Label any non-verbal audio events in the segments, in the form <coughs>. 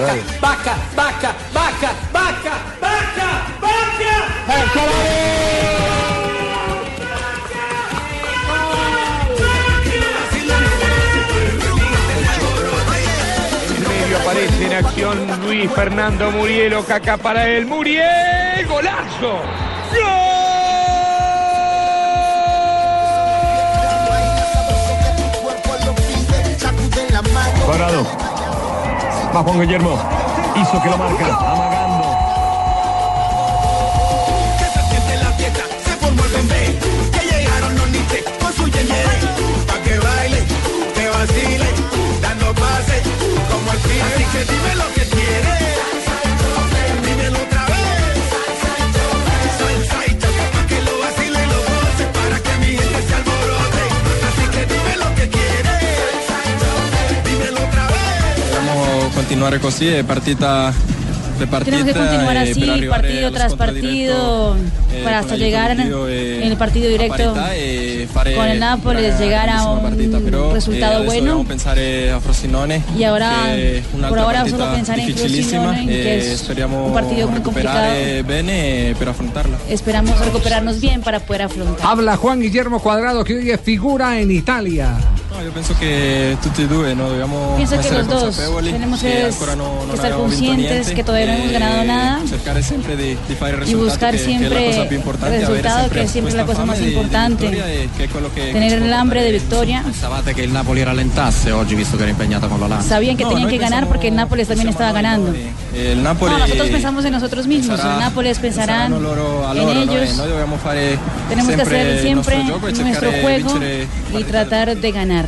vaca, vaca, vaca, vaca, vaca, vaca, vaca. En medio aparece en acción Luis Fernando Murielo, caca para él. Muriel, golazo. ¡Gol! Va Juan Guillermo. Hizo que lo marca. Amagando. Que llegaron los nites con su pa' que baile, que vacile, dando pases como el. Así que dime lo que quieres, continuare così e partita de partita. Tenemos que continuar eh, así, partido tras partido, eh, para hasta llegar en, el partido a directo parità con el Nápoles, llegar a un partita, resultado eh, bueno. a Frosinone Y ahora, è por ahora solo pensar en Frosinone, que es un partido muy recuperare bene per affrontarla. Esperamos recuperarnos bien para poder afrontar. Habla Juan Guillermo Cuadrado, que hoy es figura en Italia. No, io penso che tutti e due no, dobbiamo Pienso que essere los dos tenemos che que ancora no, que estar conscientes que todavía no hemos ganado nada cercare sempre di, di fare il y buscar che, che la siempre el resultado, que es siempre la cosa más importante. e che che, che Tener el hambre de victoria. Pensavate che il Napoli rallentasse oggi visto che era impegnato con l'Olanda? Sabían que No, tenían que ganar porque el Nápoles también estaba ganando. Il Napoli No, nosotros pensamos en nosotros mismos. sarà- El Nápoles pensarán saranno loro a en no? Ellos. dobbiamo fare Tenemos que hacer siempre gioco nuestro juego vincere y tratar de ganar.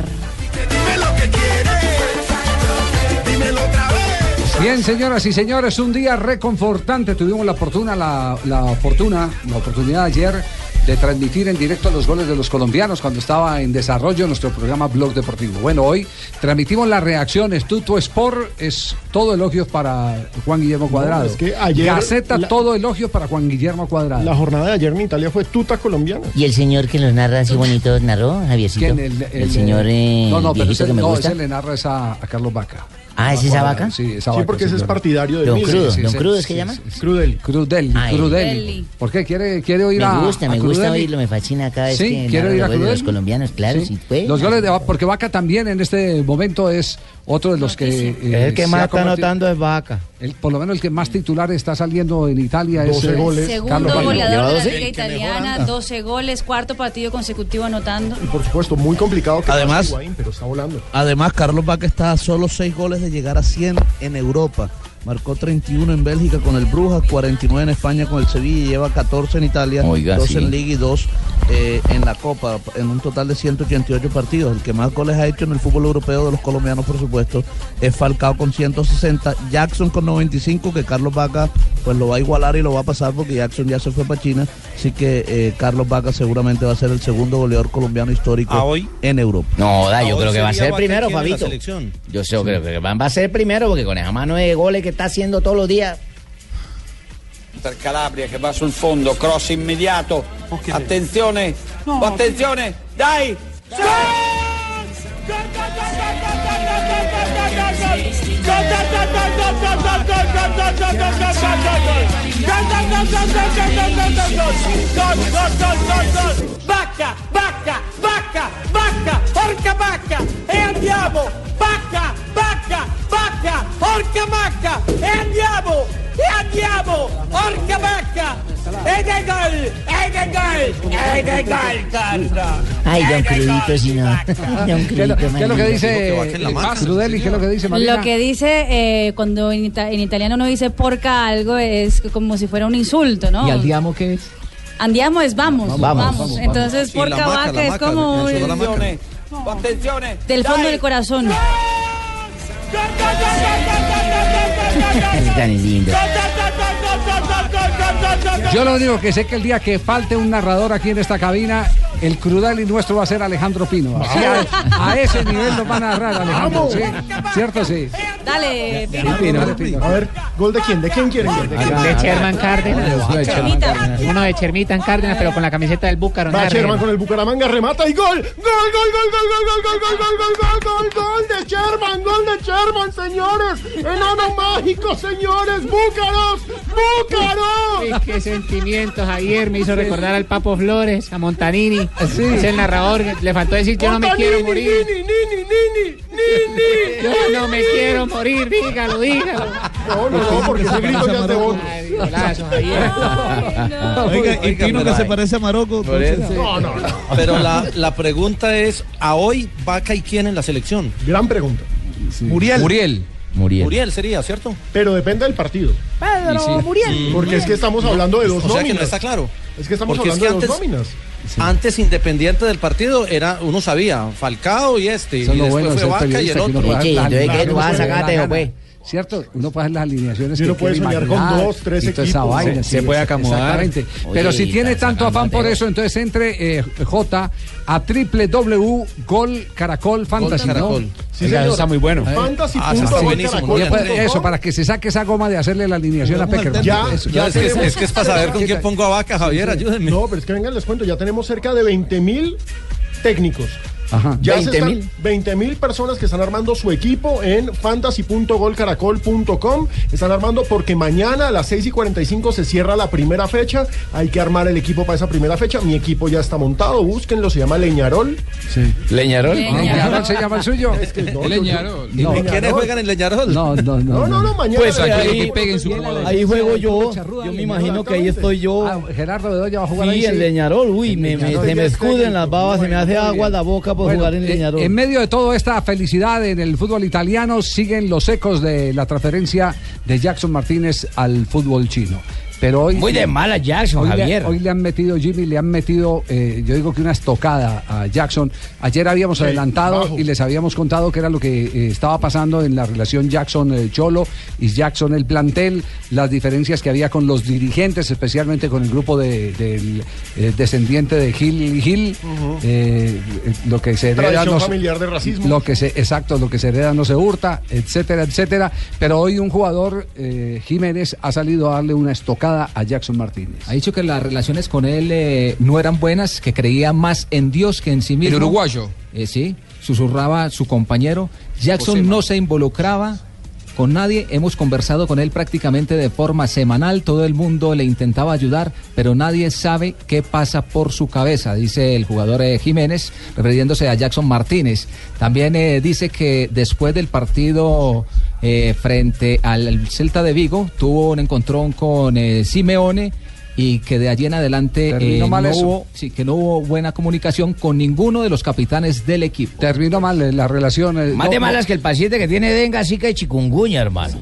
Bien, señoras y señores, un día reconfortante. Tuvimos la fortuna, la, la fortuna, la oportunidad ayer de transmitir en directo los goles de los colombianos cuando estaba en desarrollo nuestro programa Blog Deportivo. Bueno, hoy transmitimos las reacciones. Tuto Sport es todo elogio para Juan Guillermo Cuadrado. No, es que ayer Gaceta, la- todo elogio para Juan Guillermo Cuadrado. La jornada de ayer en Italia fue tuta colombiana. ¿Y el señor que los narra así bonito narró, Javiercito? ¿Quién? El, señor eh, no, no, pero ese, que me no, gusta. ese le narra es a, a Carlos Vaca. Ah, ¿es esa vaca? Sí, esa Sí, vaca, porque ese es partidario de Don. Crudo, Sí, Don sí, Crudo es que sí, llama. sí, sí. Crudeli. Crudeli, Ay, Crudeli. ¿Por qué? ¿Quiere, quiere oír Me a gusta, a me gusta oírlo, me fascina cada vez Sí, que quiero ir a los goles de los Crudeli. colombianos, claro, Sí. pues. Los goles de Vaca, porque Vaca también en este momento es otro de los que. eh, el que más está anotando es Vaca. el- por lo menos el que más titular está saliendo en Italia es. 12 eh, goles. Carlos Segundo Vaca. goleador de la ¿Lleva Liga Italiana, 12 goles, cuarto partido consecutivo anotando. Y por supuesto, muy complicado que Además- Higuaín, pero está volando. Además, Carlos Vaca está a solo 6 goles de llegar a 100 en Europa. Marcó 31 en Bélgica con el Brujas, 49 en España con el Sevilla y lleva 14 en Italia, Oiga, 2 sí. en Liga y 2 eh, en la Copa, en un total de 188 partidos. El que más goles ha hecho en el fútbol europeo de los colombianos, por supuesto, es Falcao con 160, Jackson con 95, que Carlos Vaca pues lo va a igualar y lo va a pasar porque Jackson ya se fue para China. Así que eh, Carlos Vaca seguramente va a ser el segundo goleador colombiano histórico en Europa. No, da, yo creo que va a ser primero, Fabito. selección. Yo sé, creo que va va a ser primero porque con esa mano de goles que está haciendo todos los días. per Calabria che va sul fondo, cross immediato. Attenzione, attenzione, dai! Bacca, bacca, bacca, bacca, porca bacca, e andiamo! Bacca, bacca, porca bacca, e andiamo! E andiamo! Porca bacca! Ed è gol! Ed è gol! Ed è gol, Carlos! Ay, don Crudito, si no. Don ¿Qué es lo, Crudito, qué es lo que dice eh, Crudeli? ¿Qué es lo que dice Marina? Lo que dice, eh, cuando en, ita- en italiano uno dice porca algo, es como si fuera un insulto, ¿no? ¿Y andiamo qué es? Andiamo es vamos, Vamos, vamos. vamos, Entonces, porca maca, vaca es como. Attenzione, Attenzione! Del fondo dai. del corazón. Es tan lindo. Yo lo único que sé que el día que falte un narrador aquí en esta cabina, el Crudali nuestro va a ser Alejandro Pino. Así a, a ese nivel nos va a narrar Alejandro, ¿sí? ¿Cierto? Sí. Dale, Dale, Pino. A ver, ¿gol de quién? ¿De quién quieren gol? ¿De Sherman Cárdenas. de Sherman Cárdenas. Uno de Chermita en Cárdenas, pero con la camiseta del Búcaro. Va Sherman con el Bucaramanga, remata y gol. Gol, gol, gol, gol, gol, gol, gol, gol, gol, gol, gol, gol, gol de Sherman, gol de Sherman, señores. Enano mágico, señores. Búcaros, Búcaros. Qué sentimientos. Ayer me hizo recordar al Papo Flores, a Montanini. Es el narrador. Le faltó decir: Yo no me quiero morir. Nini, Nini, Nini, Nini. Yo no me quiero morir. Dígalo, dígalo. No, no, no, porque ese grito ya es de Javier. Oiga, y Pino que se parece a Marocco. No, no, no. Pero la, la pregunta es, ¿a hoy Vaca y quién en la selección? Gran pregunta. Muriel. Muriel. Muriel. Muriel sería, ¿cierto? Pero depende del partido. Pedro sí. Muriel. Porque es que estamos hablando de dos O sea que nóminas. no está claro. Es que estamos Porque es hablando que de dos antes- nóminas. Antes, independiente del partido, era uno sabía, Falcao y este. Eso y después bueno fue Vaca y el otro. puede hacer las ¿Cierto? Uno puede hacer las alineaciones Y que uno puede soñar con dos, tres toda esa equipos. vaina, Se- sí, se puede acomodar. Exactamente. Pero Oye, si tiene tanto afán por eso, entonces entre eh, J a www.gol Caracol Fantasy, ¿no? Caracol. Sí, Oiga, señor. está muy bueno. Fantasy. Ah. Ya puede- Eso, para que se saque esa goma de hacerle la alineación a Peckerman. Ya, Eso. ya No, es, que, es, es que es para saber con quién pongo a Vaca, Javier, ayúdenme. No, pero es que vengan, les cuento, ya tenemos cerca de 20 mil técnicos. Ajá. Ya 20 se están- mil. 20 mil personas que están armando su equipo en fantasy.golcaracol.com. Están armando porque mañana a las 6 y 45 se cierra la primera fecha. Hay que armar el equipo para esa primera fecha. Mi equipo ya está montado, búsquenlo, se llama Leñarol. Sí. Leñarol. Leñarol se llama el suyo. Es que no, Leñarol. ¿Y No. quiénes juegan en Leñarol? No, no, no. No, no, no, mañana. Pues aquí Ahí- peguen su. Ahí juego yo. Yo me imagino que ahí estoy yo. Ah, Gerardo Bedoya va a jugar ahí. Sí, en Leñarol. Uy, me, me- se me escuden las babas, se me hace agua la boca por Bueno, jugar en eh. En medio de toda esta felicidad en el fútbol italiano, siguen los ecos de la transferencia de Jackson Martínez al fútbol chino. Pero hoy, Muy de mala Jackson, hoy le, Javier. hoy le han metido, Jimmy, le han metido, eh, yo digo que una estocada a Jackson. Ayer habíamos Sí, adelantado bajo. y les habíamos contado que era lo que eh, estaba pasando en la relación Jackson-Cholo y Jackson el plantel, las diferencias que había con los dirigentes, especialmente con el grupo de- del eh, descendiente de Gil y Gil. eh, lo que se hereda no se- familiar de racismo. lo que se, exacto, lo que se hereda no se hurta, etcétera, etcétera. Pero hoy un jugador, eh, Jiménez, ha salido a darle una estocada a Jackson Martínez. Ha dicho que las relaciones con él eh, no eran buenas, que creía más en Dios que en sí mismo. El uruguayo. Eh, sí, susurraba su compañero. Jackson no se involucraba con nadie. Hemos conversado con él prácticamente de forma semanal. Todo el mundo le intentaba ayudar, pero nadie sabe qué pasa por su cabeza, dice el jugador eh, Jiménez, refiriéndose a Jackson Martínez. También eh, dice que después del partido eh, frente al Celta de Vigo, tuvo un encontrón con Simeone y que de allí en adelante eh, no hubo, sí, que no hubo buena comunicación con ninguno de los capitanes del equipo. Terminó mal eh, la relación. eh, Más no- de malas que el paciente que tiene dengue, zika y chikungunya, hermano.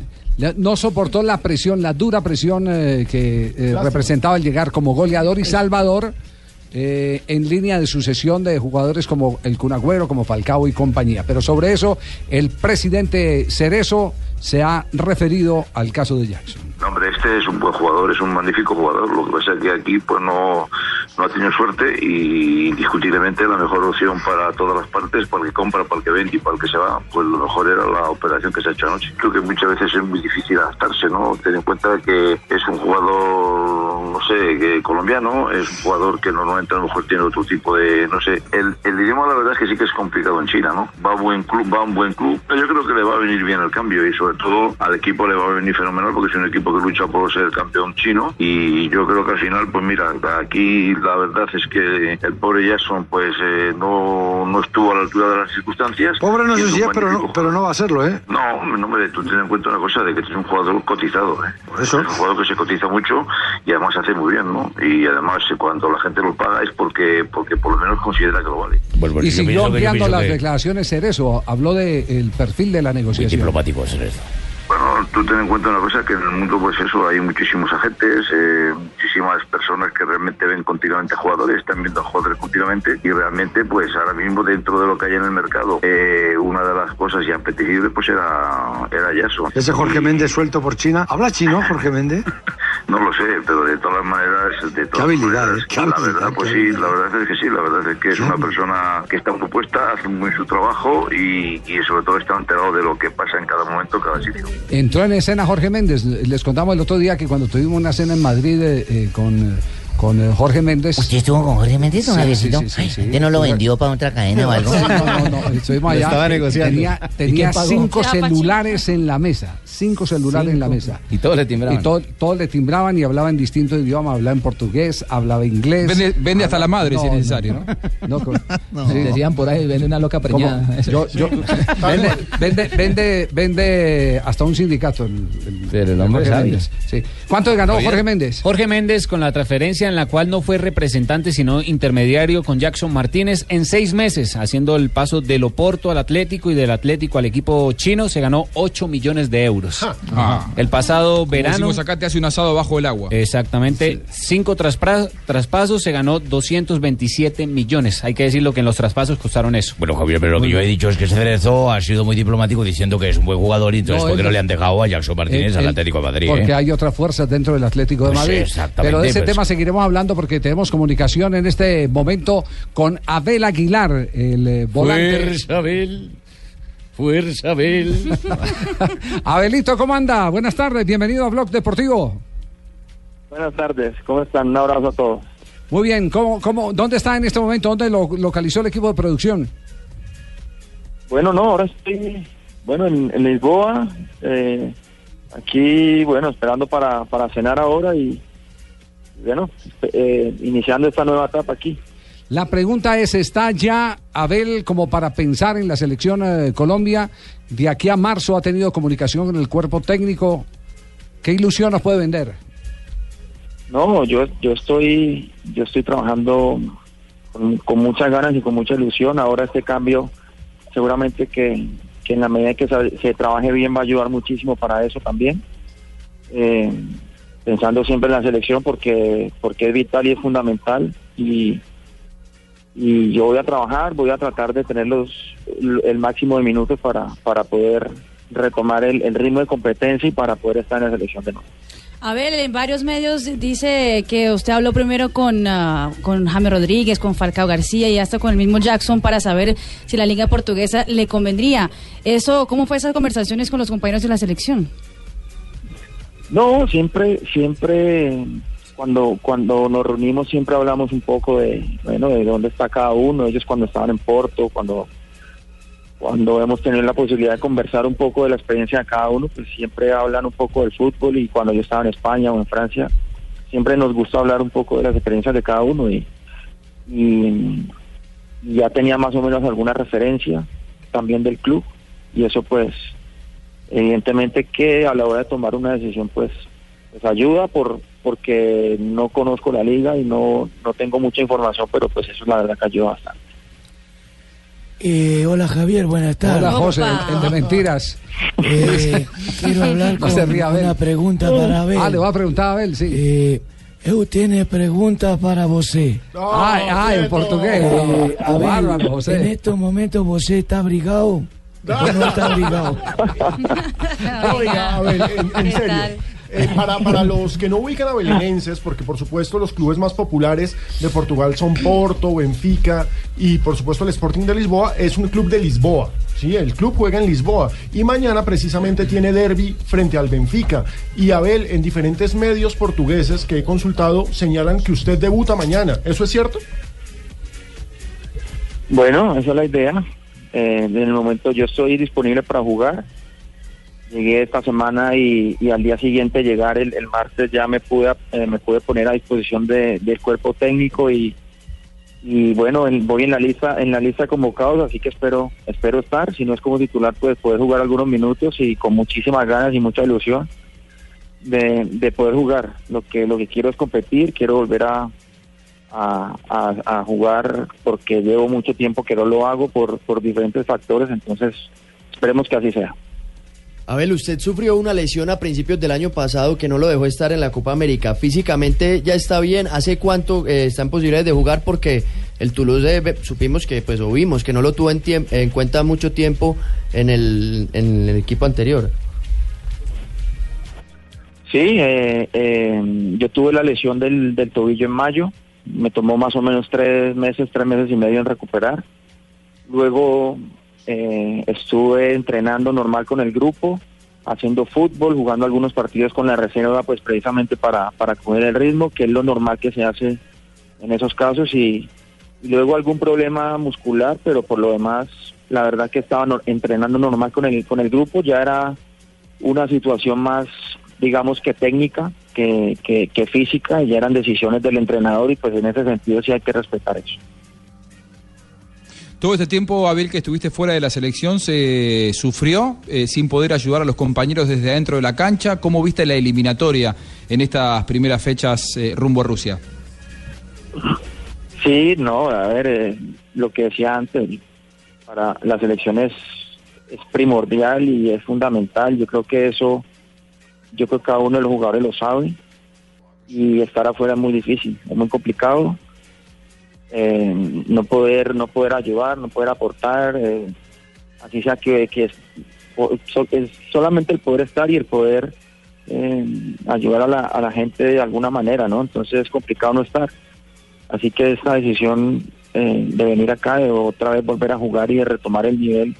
No soportó la presión, la dura presión eh, que eh, representaba el llegar como goleador y salvador eh, en línea de sucesión de jugadores como el Cunagüero, como Falcao y compañía. Pero sobre eso, el presidente Cerezo se ha referido al caso de Jackson. No, hombre, este es un buen jugador, es un magnífico jugador. Lo que pasa es que aquí pues no, no ha tenido suerte y indiscutiblemente la mejor opción para todas las partes, para el que compra, para el que vende y para el que se va, pues lo mejor era la operación que se ha hecho anoche. Creo que muchas veces es muy difícil adaptarse, ¿no? Ten en cuenta que es un jugador, no sé, que colombiano, es un jugador que normalmente a lo mejor tiene otro tipo de, no sé, el, el idioma la verdad es que sí que es complicado en China, ¿no? Va a buen club, va a un buen club, yo creo que le va a venir bien el cambio y sobre todo al equipo le va a venir fenomenal porque es un equipo que lucha por ser campeón chino y yo creo que al final, pues mira, aquí la verdad es que el pobre Jackson pues eh, no, no estuvo a la altura de las circunstancias. Pobre no sé es si es, pero no, pero no va a serlo, ¿eh? no, hombre, no, hombre, tú ten en cuenta una cosa, de que es un jugador cotizado, ¿eh? Por eso. Es un jugador que se cotiza mucho y además hace muy bien, ¿no? Y además eh, cuando la gente lo paga es porque porque por lo menos considera que lo vale. Y siguió ampliando las declaraciones Cerezo, habló del perfil de la negociación. Bueno, Bueno, tú ten en cuenta una cosa, que en el mundo pues eso hay muchísimos agentes, eh, muchísimas personas que realmente ven continuamente jugadores, están viendo a jugadores continuamente y realmente pues ahora mismo dentro de lo que hay en el mercado, eh, una de las cosas ya apetecibles pues era, era Jason. Ese Jorge Méndez suelto por China. ¿Habla chino, Jorge Méndez? <laughs> No lo sé, pero de todas maneras, de todas habilidades, maneras, qué la habilidad, verdad, pues sí, la verdad es que sí, la verdad es que es una persona que está muy puesta, hace muy su trabajo y, y sobre todo está enterado de lo que pasa en cada momento, en cada sitio. Entró en escena Jorge Méndez. Les contamos el otro día que cuando tuvimos una cena en Madrid eh, eh, con, eh, con eh, Jorge Méndez. ¿Usted estuvo con Jorge Méndez, don Sí, Javiercito? sí, sí, sí, sí. ¿Usted no lo vendió para otra cadena o algo? No, no, no, estuvimos allá. estaba negociando. Tenía, ¿Y tenía cinco celulares en la mesa. Cinco celulares en la mesa. Y todos le timbraban. Y to- todos le timbraban y hablaba en distintos idiomas. Hablaba en portugués, hablaba inglés. Vende- vende hasta la madre si es necesario, ¿no? No. <laughs> Decían por ahí, vende una loca preñada. Yo- yo- <laughs> vende, vende, vende, vende hasta un sindicato. El, el- el hombre Jorge sabe. Méndez. Sí. ¿Cuánto ganó Jorge Méndez? Jorge Méndez con la transferencia en la cual no fue representante sino intermediario con Jackson Martínez en seis meses, haciendo el paso del Oporto al Atlético y del Atlético al equipo chino, se ganó 8 millones de euros. Ah. El pasado verano... Si acá te hace un asado bajo el agua. Exactamente, cinco traspra- traspasos se ganó 227 millones. Hay que decirlo que en los traspasos costaron eso. Bueno, Javier, pero lo que yo he dicho es que Cerezo ha sido muy diplomático diciendo que es un buen jugador y entonces No, ¿por qué él- no le han dejado a Jackson Martínez Él- al Atlético de Madrid? Porque eh? hay otras fuerzas dentro del Atlético de Pues Madrid. exactamente, Pero de ese pues. tema seguiremos hablando porque tenemos comunicación en este momento con Abel Aguilar, el eh, volante. Fuerza, Abel. Fuerza, Abel. <laughs> Abelito, ¿cómo anda? Buenas tardes, bienvenido a Blog Deportivo. Buenas tardes, ¿cómo están? Un abrazo a todos. Muy bien, ¿cómo, cómo, ¿dónde está en este momento? ¿Dónde lo localizó el equipo de producción? Bueno, no, ahora estoy, bueno, en, en Lisboa, eh, aquí, bueno, esperando para, para cenar ahora y, bueno, eh, iniciando esta nueva etapa aquí. La pregunta es, ¿está ya Abel como para pensar en la selección eh, de Colombia? De aquí a marzo ha tenido comunicación con el cuerpo técnico. ¿Qué ilusión nos puede vender? No, yo, yo estoy, yo estoy trabajando con, con muchas ganas y con mucha ilusión. Ahora este cambio, seguramente que, que en la medida que se, se trabaje bien va a ayudar muchísimo para eso también. Eh, pensando siempre en la selección porque, porque es vital y es fundamental y, y yo voy a trabajar, voy a tratar de tener los, el, máximo de minutos para, para poder retomar el, ritmo de competencia y para poder estar en la selección de nuevo. Abel, en varios medios dice que usted habló primero con, ah, con Jaime Rodríguez, con Falcao García y hasta con el mismo Jackson para saber si la liga portuguesa le convendría. Eso, ¿Cómo fue esas conversaciones con los compañeros de la selección? No, siempre, siempre cuando cuando nos reunimos siempre hablamos un poco de bueno de dónde está cada uno. Ellos cuando estaban en Porto, cuando cuando hemos tenido la posibilidad de conversar un poco de la experiencia de cada uno, pues siempre hablan un poco del fútbol. Y cuando yo estaba en España o en Francia, siempre nos gusta hablar un poco de las experiencias de cada uno. Y, y, y ya tenía más o menos alguna referencia también del club. Y eso pues evidentemente que a la hora de tomar una decisión pues pues ayuda por porque no conozco la liga y no no tengo mucha información pero pues eso es la verdad que ayuda bastante Eh, hola Javier, buenas tardes. Hola José, el de mentiras. Eh, quiero hablar <laughs> No con se ría, una pregunta para Abel. Ah, le va a preguntar a Abel, sí. Eh, eu tiene pregunta para. Ay, ay, en portugués. Eh, Abel, bárbaro, José. en estos momentos você está abrigado o no está abrigado. <laughs> Oiga, a ver, en, en serio. eh, para, para los que no ubican a belenenses, porque por supuesto los clubes más populares de Portugal son Porto, Benfica y por supuesto el Sporting de Lisboa, es un club de Lisboa. Sí, el club juega en Lisboa y mañana precisamente tiene derby frente al Benfica. Y Abel, en diferentes medios portugueses que he consultado, señalan que usted debuta mañana. ¿Eso es cierto? Bueno, esa es la idea. Eh, en el momento yo estoy disponible para jugar. Llegué esta semana y, al día siguiente llegar el, martes ya me pude eh, me pude poner a disposición de- del cuerpo técnico y, bueno en- voy en la lista en la lista convocados así que espero espero estar si no es como titular pues poder jugar algunos minutos y con muchísimas ganas y mucha ilusión de, de poder jugar lo que lo que quiero es competir quiero volver a, a, a- a jugar porque llevo mucho tiempo que no lo hago por, por diferentes factores, entonces esperemos que así sea. Abel, usted sufrió una lesión a principios del año pasado que no lo dejó estar en la Copa América. Físicamente ya está bien. ¿Hace cuánto eh, está en posibilidades de jugar? Porque el Toulouse eh, supimos que, pues, o vimos que no lo tuvo en, en cuenta mucho tiempo en el, en el equipo anterior. Sí, eh, eh, yo tuve la lesión del, del tobillo en mayo, me tomó más o menos tres meses, tres meses y medio en recuperar. Luego eh, estuve entrenando normal con el grupo, haciendo fútbol, jugando algunos partidos con la reserva, pues precisamente para, para coger el ritmo, que es lo normal que se hace en esos casos. Y, luego algún problema muscular, pero por lo demás, la verdad que estaba entrenando normal con el, con el grupo, ya era una situación más, digamos que técnica que, que, que física, y ya eran decisiones del entrenador y pues en ese sentido sí hay que respetar eso. Todo este tiempo, Abel, que estuviste fuera de la selección, se sufrió eh, sin poder ayudar a los compañeros desde adentro de la cancha. ¿Cómo viste la eliminatoria en estas primeras fechas eh, rumbo a Rusia? Sí, no, a ver, eh, lo que decía antes, para la selección es, es primordial y es fundamental. Yo creo que eso, yo creo que cada uno de los jugadores lo sabe y estar afuera es muy difícil, es muy complicado. Eh, no poder, no poder ayudar, no poder aportar, eh, así sea que, que es, solamente el poder estar y el poder eh, ayudar a la, a la gente de alguna manera, ¿no? Entonces es complicado no estar. Así que esta decisión de venir acá, de otra vez volver a jugar y de retomar el nivel,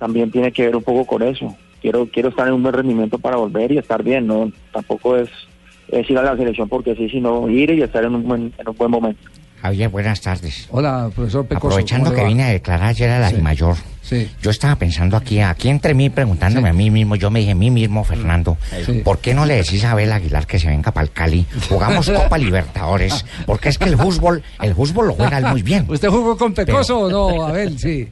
también tiene que ver un poco con eso. Quiero quiero estar en un buen rendimiento para volver y estar bien, no tampoco es, es ir a la selección porque sí, sino ir y estar en un buen, en un buen momento. Javier, buenas tardes. Hola, profesor Pecoso. Aprovechando ¿cómo le que vine a declarar ayer a la Sí. mayor, Sí. yo estaba pensando aquí, aquí entre mí, preguntándome a mí mismo, yo me dije a mí mismo, Fernando, ¿por qué no le decís a Abel Aguilar que se venga para el Cali? Jugamos <laughs> Copa Libertadores, porque es que el fútbol, el fútbol lo juega él muy bien. ¿Usted jugó con Pecoso o no, Abel? Sí.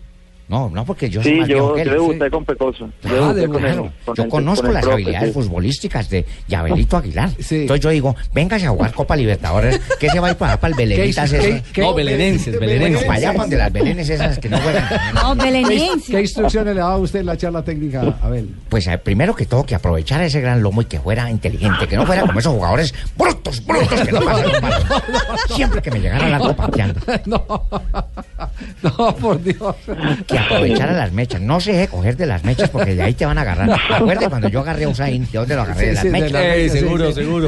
No, no, porque yo soy Sí, viejo yo, yo debuté con Pecoso. Yo Ah, de con el- claro. con Yo el- conozco con las profe, habilidades sí. futbolísticas de Yabelito Aguilar. <laughs> Entonces yo digo, véngase a jugar Copa Libertadores, que se va a ir para, para el Belenitas ¿Qué- ese. qué- No, belenenses, belenenses. Para allá, para donde las belenes esas que no juegan. <laughs> No, ¿Qué, belenenses. qué instrucciones le daba usted en la charla técnica, Abel? Pues eh, primero que todo, que aprovechara ese gran lomo y que fuera inteligente, que no fuera como esos jugadores brutos, brutos que <laughs> no pasan malos. Siempre que me llegara la copa pateando. No, por Dios. Que aprovechara las mechas. No se deje coger de las mechas porque de ahí te van a agarrar. Acuerde cuando yo agarré a Usain, ¿de dónde lo agarré? De las mechas. sí, sí.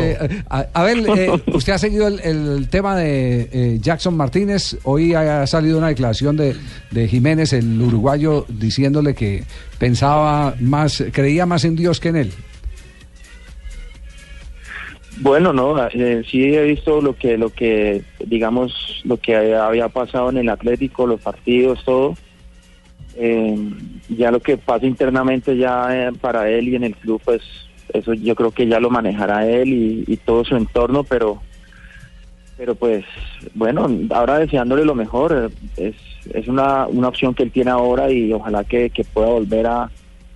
Eh, a- Abel, eh, usted ha seguido el, el tema de eh, Jackson Martínez. Hoy ha salido una declaración de, de Jiménez, el uruguayo, diciéndole que pensaba más, creía más en Dios que en él. Bueno, no, eh, sí he visto lo que, lo que, digamos, lo que había pasado en el Atlético, los partidos, todo. Eh, ya lo que pasa internamente ya eh, para él y en el club, pues eso yo creo que ya lo manejará él y, todo su entorno, pero, pero pues bueno, ahora deseándole lo mejor, eh, es, es una, una opción que él tiene ahora y ojalá que, que pueda volver a,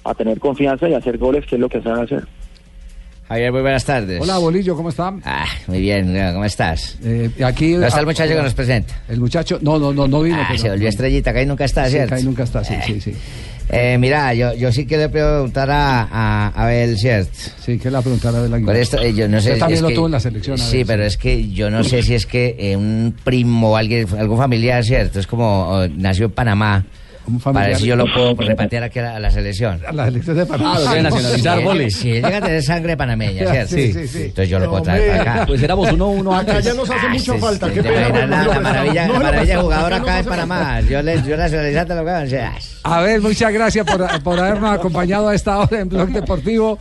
a tener confianza y hacer goles, que es lo que sabe hacer. Javier, muy buenas tardes. Hola, Bolillo, ¿cómo está? Ah, muy bien, ¿cómo estás? Eh, aquí, ¿Dónde está el ah, muchacho que nos presenta? El muchacho, no, no, no, no vino. Ah, pero- se volvió estrellita, que ahí nunca está, Sí, ¿cierto? que ahí nunca está, sí, sí, sí. Eh, mira, yo, yo sí quiero preguntar a, a Abel, ¿cierto? Sí, que la preguntar a Abel Aguilar. Por esto, eh, yo no sé. Usted también es lo que- tuvo en la selección. Sí, pero es que yo no sé si es que eh, un primo o alguien, algún familiar, ¿cierto? Es como oh, nació en Panamá. Familiar. Para ver si yo lo puedo <laughs> repatriar aquí a la, a la selección. A la selección de Panamá. Ah, lo nacionalizar, Sí, Boli. Si él llega a tener sangre panameña, <laughs> ¿cierto? Sí, sí, sí. Entonces yo lo puedo traer para acá. Pues éramos uno uno Acá ya nos hace mucha falta. Qué pena. la, maravilla, maravilla jugador acá en Panamá. Yo, le, yo nacionalizante lo que sea, Abel, muchas gracias por, por habernos acompañado a esta hora en Blog Deportivo.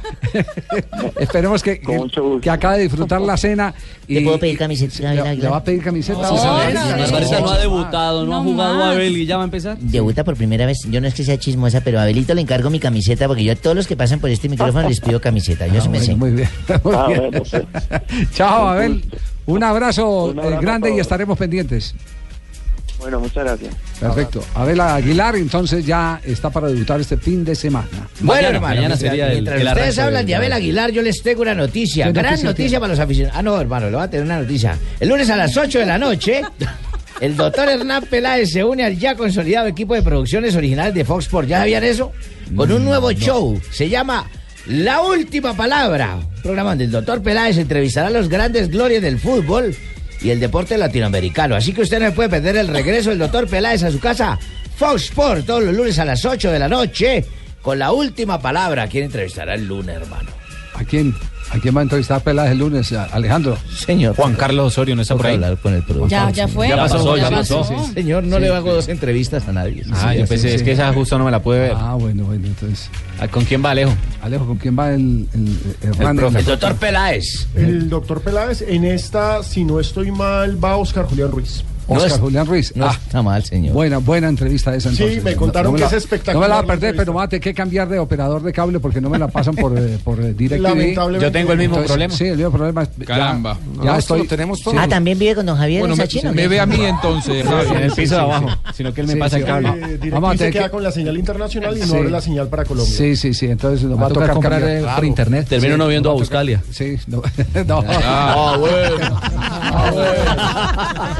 <laughs> Esperemos que, que, que acabe de disfrutar la cena. Y, ¿Le puedo pedir camiseta? ¿Le, le va a pedir camiseta? No, no, ha debutado, no, ha jugado Abel y ya va a empezar. Debuta por primera vez. Yo no es que sea chismosa, pero a Abelito le encargo mi camiseta porque yo a todos los que pasan por este micrófono les pido camiseta. Yo sí me sé. Muy bien. <laughs> muy Ah, bien. bueno, sí. <laughs> Chao, Abel. Un abrazo, Un abrazo eh, grande y estaremos pendientes. Bueno, muchas gracias. Perfecto. Abel Aguilar, entonces ya está para debutar este fin de semana. Bueno, hermano, mientras, mientras ustedes hablan de Abel Aguilar, yo les tengo una noticia. ¿Qué Gran noticia para los aficionados. Ah, no, hermano, le voy a tener una noticia. El lunes a las 8 de la noche, <laughs> el doctor Hernán Peláez se une al ya consolidado equipo de producciones originales de Fox Sports. ¿Ya sabían eso? Con un nuevo show. Se llama La última palabra. Programa donde el doctor Peláez entrevistará a los grandes glorias del fútbol y el deporte latinoamericano. Así que usted no puede perder el regreso del doctor Peláez a su casa, Fox Sports, todos los lunes a las 8 de la noche, con la última palabra. ¿A quién entrevistará el lunes, hermano? ¿A quién? ¿A quién va a entrevistar Peláez el lunes? ¿A- Alejandro. Señor. Juan Carlos Osorio no está por ahí. hablar con el productor. Ya, ya fue. Ya pasó, ya pasó. Señor, no Sí, le hago sí. dos entrevistas a nadie. Ah, yo pensé, es que esa justo no me la pude ver. Ah, bueno, bueno, entonces. ¿Con quién va Alejo? Alejo, ¿con quién va el, el, Hernán? profe. El doctor Peláez. El doctor Peláez, en esta, si no estoy mal, va Oscar Julián Ruiz. Oscar Julián Ruiz. No Ah, está mal, señor. Buena, buena entrevista esa Sí, entonces. me contaron me que la- es espectacular No me la va a la perder, pero voy a tener que cambiar de operador de cable porque no me la pasan por, eh, por eh, DirecTV. Lamentablemente. Yo tengo el mismo problema. Sí, el mismo problema. Ya- Caramba. Ya, No, estoy. lo tenemos todo. sí. Ah, también vive con don Javier Bueno, me, china, ¿o me ve a mí entonces. <laughs> Sí, en el piso de sí, abajo, sí. sino que él me Sí, pasa sí, el cable. eh, Vamos a se queda que- con la señal internacional y Sí. no abre la señal para Colombia. Sí, sí, sí. Entonces nos va a tocar comprar, eh, por internet. Termino Sí, no viendo a Buscalia. Sí, no. <laughs> no. Ah, bueno. <laughs>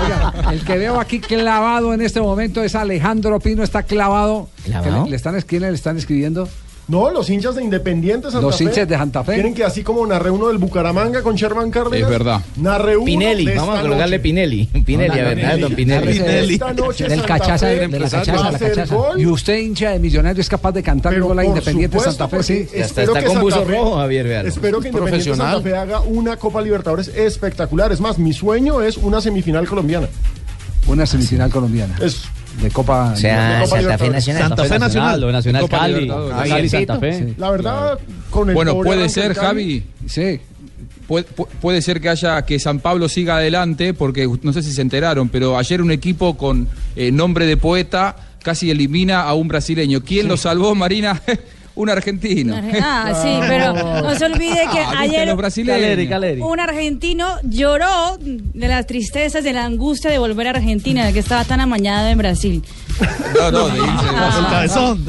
Oiga, el que veo aquí clavado en este momento es Alejandro Pino, está clavado. ¿Clavado? ¿Qué le, le están, ¿Quiénes le están escribiendo? No, los hinchas de Independiente Santa Los Fe. hinchas de Santa Fe. Quieren que así como narré uno del Bucaramanga con Sherman Cárdenas. Es verdad. Narré uno Pinelli, de vamos a colocarle. Pinelli. Pinelli, a ver, Pinelli. don Pinelli. Pinelli. Esta noche Del Santa cachaza, Fe de la cachaza, va a de la cachaza. gol. Y usted, hincha de Millonario, es capaz de cantar Pero gol a Independiente supuesto, Santa Fe, sí. está, espero está que con buzo Fe- rojo, Javier, véalo. Espero que Independiente. Santa Fe haga una Copa Libertadores espectacular. Es más, mi sueño es una semifinal colombiana. Una semifinal colombiana. Es De Copa. O sea, de Copa Santa Fe. Nacional. Santa Fe Nacional. Lo Nacional Copa Cali. Cali, Santa Fe. Sí. la verdad con el Bueno, puede ser, Javi. Sí. Puede, pu- puede ser que haya que San Pablo siga adelante, porque no sé si se enteraron, pero ayer un equipo con eh, nombre de poeta casi elimina a un brasileño. ¿Quién lo salvó, Marina? <laughs> un argentino. Ah, sí, pero no se olvide que Ah, ¿viste ayer? Caleri, Caleri. un argentino lloró de las tristezas, de la angustia de volver a Argentina, que estaba tan amañado en Brasil. No, no, de irse. Ah. El cabezón.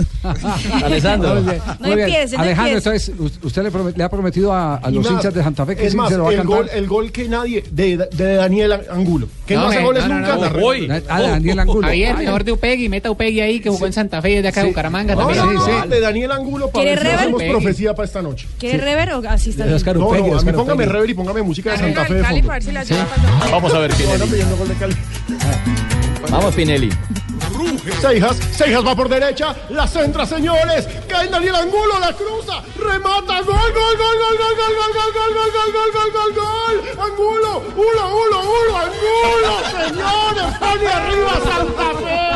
Muy Alessandro. No muy bien. empiece, no Alejandro, empiece. entonces, usted le, promet- le ha prometido a, a los más, hinchas de Santa Fe que es sí más, se lo va a el cantar. gol, el gol que nadie de, de Daniel Angulo, que no, No, hace goles no, no, nunca. no. Uy. Ah, Daniel Angulo. Ah, mejor de Upegui, meta Upegui ahí, que jugó en Santa Fe y es de acá de Bucaramanga No, también. no, no, Sí, sí. de Daniel Angulo para ¿Quiere ver si rever? hacemos profecía para esta noche. ¿Quiere rever o así está No, Upegui, no, a mí póngame rever y póngame música de Santa Fe de fondo. Vamos a ver Cali. Vamos, Pinelli. Seijas, Seijas va por derecha, la centra, señores. Cae Daniel Angulo, la cruza, remata, gol, gol, gol, gol, gol, gol, gol, gol, gol, gol, gol, gol, gol, gol, gol. Angulo, uno, uno, uno, Angulo, señores, pone arriba Santa Fe.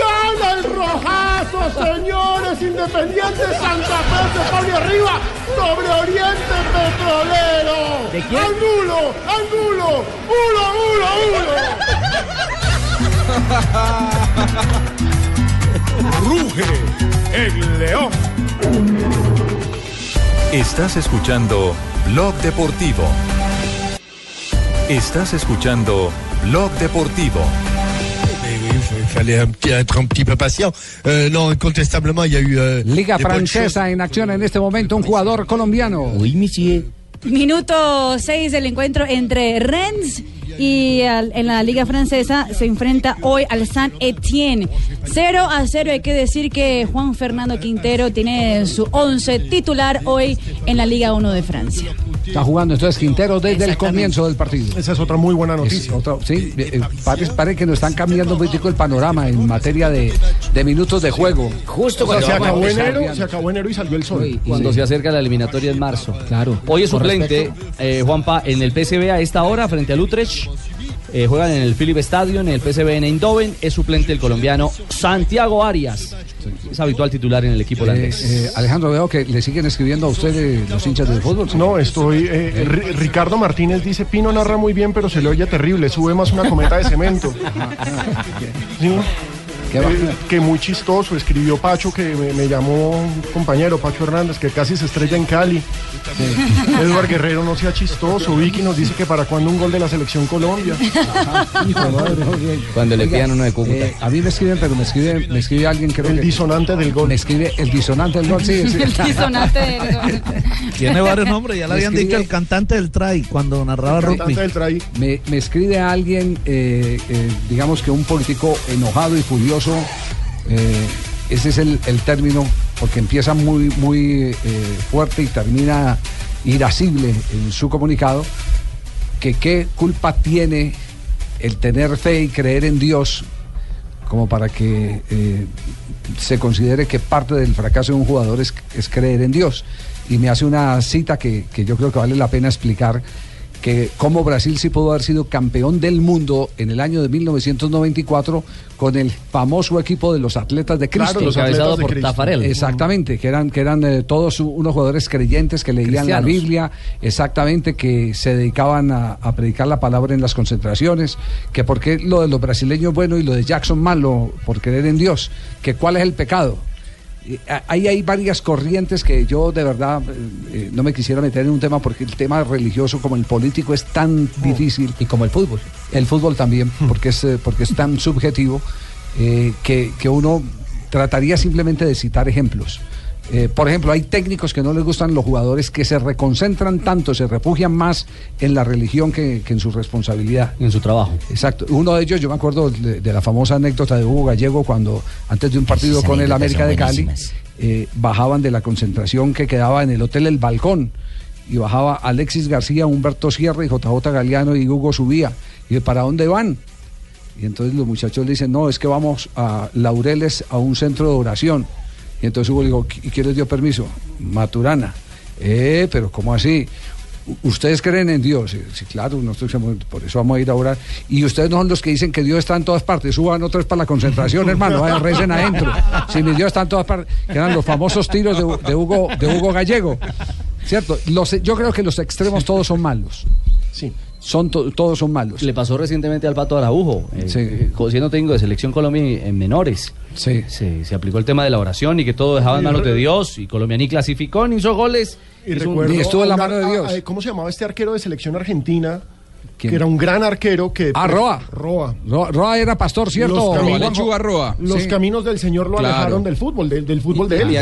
Gana el rojazo, señores, Independiente Santa Fe se pone arriba sobre Oriente Petrolero. ¿De quién? Angulo, Angulo, uno, uno, uno. Ruge el león. Estás escuchando Blog Deportivo. Estás escuchando Blog Deportivo. Il fallait un petit- être un petit peu patient. Euh, non, incontestablement, il y a eu. euh, Liga. Francesa en acción en este momento, un jugador colombiano. Monsieur. Minuto 6 del encuentro entre Rennes y al- en la Liga Francesa se enfrenta hoy al Saint Etienne. 0 a 0 hay que decir que Juan Fernando Quintero tiene su 11 titular hoy en la Liga 1 de Francia. Está jugando entonces Quintero desde el comienzo del partido. Esa es otra muy buena noticia. otra- sí, eh, parece, parece que nos están cambiando un poquitico el panorama en materia de, de minutos de juego. Justo O sea, cuando se acabó enero, se acabó enero y salió el sol. Cuando se acerca la eliminatoria en marzo. Claro. Hoy es suplente, eh, Juanpa, en el PSV a esta hora frente al Utrecht. Eh, juegan en el Philip Stadium, en el PSV en Eindhoven. Es suplente el colombiano Santiago Arias. Es habitual titular en el equipo Eh, holandés. eh, Alejandro, veo que le siguen escribiendo a usted eh, los hinchas del fútbol. No, estoy. eh, Ri- Ricardo Martínez dice: Pino narra muy bien, pero se le oye terrible. Sube más una cometa de cemento. Sí. Eh, que muy chistoso. Escribió Pacho, que me, me llamó un compañero, Pacho Hernández, que casi se estrella en Cali. Edward Guerrero no sea chistoso. Vicky nos dice que para cuándo un gol de la selección Colombia. Hijo madre. Cuando le pidan uno de Cúcuta. eh, a mí me escriben, pero me escribe, me escribe alguien creo El que... disonante del gol. Me escribe el disonante del gol, sí. sí. El disonante del gol. Tiene varios nombres, ya le habían escribe- dicho el cantante del try cuando narraba rugby. Cantante del try. Me, me escribe alguien, eh, eh, digamos que un político enojado y furioso, eh, ese es el, término porque empieza muy, muy eh, fuerte y termina irascible en su comunicado, que qué culpa tiene el tener fe y creer en Dios como para que eh, se considere que parte del fracaso de un jugador es, es creer en Dios. Y me hace una cita que, que yo creo que vale la pena explicar, que cómo Brasil sí pudo haber sido campeón del mundo en el año de 1994 con el famoso equipo de los atletas de Cristo. Claro, los Encabezado atletas de por Cristo. Tafarel. Exactamente, que eran, que eran eh, todos unos jugadores creyentes que leían la. Biblia, exactamente, que se dedicaban a, a predicar la palabra en las concentraciones, que por qué lo de los brasileños bueno y lo de Jackson malo por creer en Dios, que cuál es el pecado. Eh, Ahí hay varias corrientes que yo de verdad eh, eh, no me quisiera meter en un tema porque el tema religioso como el político es tan difícil. Y como el fútbol. El fútbol también, porque es, porque es tan subjetivo eh, que, que uno trataría simplemente de citar ejemplos. Eh, por ejemplo, hay técnicos que no les gustan los jugadores que se reconcentran tanto, se refugian más en la religión que, que en su responsabilidad. En su trabajo. Exacto. Uno de ellos, yo me acuerdo de, de la famosa anécdota de Hugo Gallego cuando antes de un partido con el América de Cali eh, bajaban de la concentración que quedaba en el hotel El Balcón y bajaba Alexis García, Humberto Sierra y JJ Galeano y Hugo subía. Y yo, ¿para dónde van? Y entonces los muchachos le dicen, no, es que vamos a Laureles a un centro de oración. Y entonces Hugo le dijo, ¿y quién les dio permiso? Maturana. Eh, pero ¿cómo así? ¿Ustedes creen en Dios? Sí, claro, nosotros por eso vamos a ir a orar. Y ustedes no son los que dicen que Dios está en todas partes. Suban otros para la concentración, <laughs> hermano. Vayan, recen adentro. Si mi Dios está en todas partes. Que eran los famosos tiros de, de Hugo, de Hugo Gallego. ¿Cierto? Los, yo creo que los extremos todos son malos. Sí. Son to- todos son malos. Le pasó recientemente al Pato Araujo, eh, eh, co- siendo técnico de Selección Colombia en menores. Sí. Se, se aplicó el tema de la oración y que todo dejaba en manos de Dios. Y Colombia ni clasificó, ni hizo goles. Y Hizo un- recuerdo a un ar- a- a- ¿Cómo se llamaba este arquero de selección argentina? ¿Quién? Que era un gran arquero que... Ah, Roa. Roa. Roa, Roa era pastor, ¿cierto? Los caminos, Lechuga Roa. Los Sí. caminos del Señor lo Claro. alejaron del fútbol, del, del fútbol de él.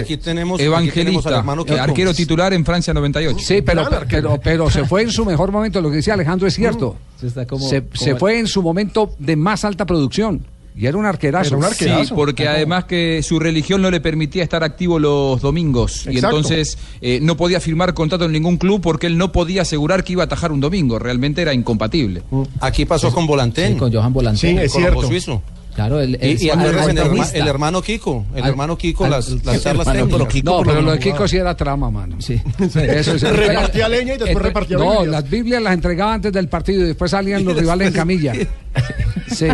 Evangelista, eh, arquero titular en Francia 98. Sí, pero, pero, pero se fue en su mejor momento. Lo que decía Alejandro es cierto. Se está como- se, como- se fue en su momento de más alta producción. Y era un arquerazo. Sí, porque además que su religión no le permitía estar activo los domingos. Y entonces eh, no podía firmar contrato en ningún club porque él no podía asegurar que iba a atajar un domingo. Realmente era incompatible. Aquí pasó con Volantén. Sí, con Johan Volantén. el Colombo suizo. Claro, el, el- Y, y el- el, herma- tenista. el hermano Kiko, el Al- hermano Kiko, al- las, las el charlas técnicas. Kiko. No, pero lo de. Kiko sí era trama, mano. Sí. Eso sí. Repartía leña y después Entre- repartía No, Biblias. las Biblias las entregaba antes del partido y después salían los rivales en camilla. Sí,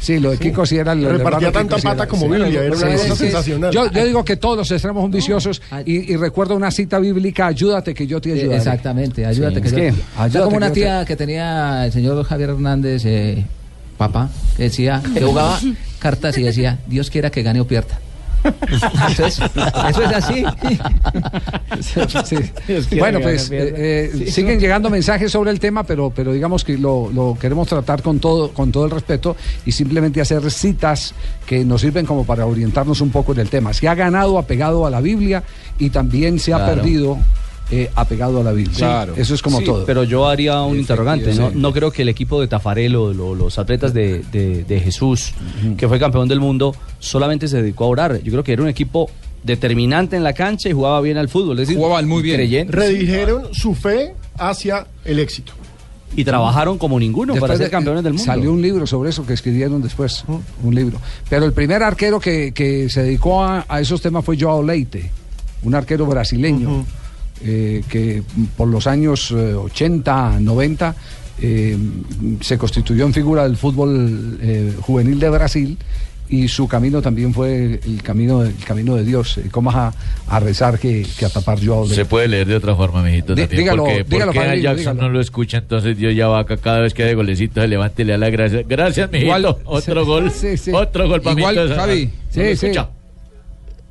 sí, lo de Kiko sí era... lo- Repartía tanta Kiko pata era- como sí. Biblia, era una Sí, cosa sensacional. Yo, yo digo que todos los extremos son viciosos y, y recuerdo una cita bíblica, ayúdate que yo te Eh, ayudaré. Exactamente, ayúdate Sí, que es yo- ayúdate como una tía que tenía el señor Javier Hernández, eh, papá, que decía, que jugaba cartas y decía, Dios quiera que gane o pierda. Entonces, eso es así. Sí. Bueno, pues eh, eh, Sí, siguen llegando mensajes sobre el tema, pero, pero digamos que lo, lo queremos tratar con todo, con todo el respeto y simplemente hacer citas que nos sirven como para orientarnos un poco en el tema. Se ha ganado apegado a la Biblia y también se ha Claro. perdido eh, apegado a la Biblia. Eso es como Sí, todo. Pero yo haría un interrogante. ¿no? creo que el equipo de Tafarelo, lo- los atletas de, de- de Jesús, que fue campeón del mundo, solamente se dedicó a orar. Yo creo que era un equipo determinante en la cancha y jugaba bien al fútbol. Es decir, Jugaban muy bien. creyentes. Redijeron su fe hacia el éxito. Y trabajaron como ninguno para Después ser de- campeones del mundo. Salió un libro sobre eso que escribieron después, un libro. Pero el primer arquero que, que se dedicó a, a esos temas fue Joao Leite, un arquero brasileño eh, que por los años eh, 80, 90 eh, se constituyó en figura del fútbol eh, juvenil de Brasil y su camino también fue el camino, el camino de Dios. Eh, ¿Cómo a, a rezar que, que a tapar Leite? Se puede leer de otra forma, mijito. Dí- también, dígalo, porque, dígalo, porque a Fabio, Jackson dígalo. no lo escucha, entonces Dios ya va acá cada vez que hay golecito, se levante y le da la gracia. Gracias, mijito. Igual- otro gol. Otro gol para Igual, Javi. Sí,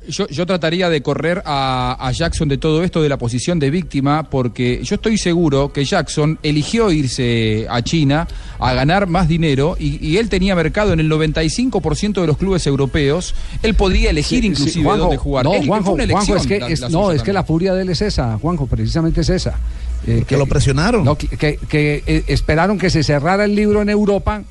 Yo, yo trataría de correr a, a Jackson de todo esto, de la posición de víctima, porque yo estoy seguro que Jackson eligió irse a China a ganar más dinero y, y él tenía mercado en el 95% de los clubes europeos. Él podría elegir Sí, inclusive sí, Juanjo, dónde jugar. No, Él- fue Juanjo, una Juanjo, elección es que, la- es- la no, suya es que la furia de él es esa, Juanjo, precisamente es esa. Eh, que lo presionaron. No, que, que- que, eh, esperaron que se cerrara el libro en Europa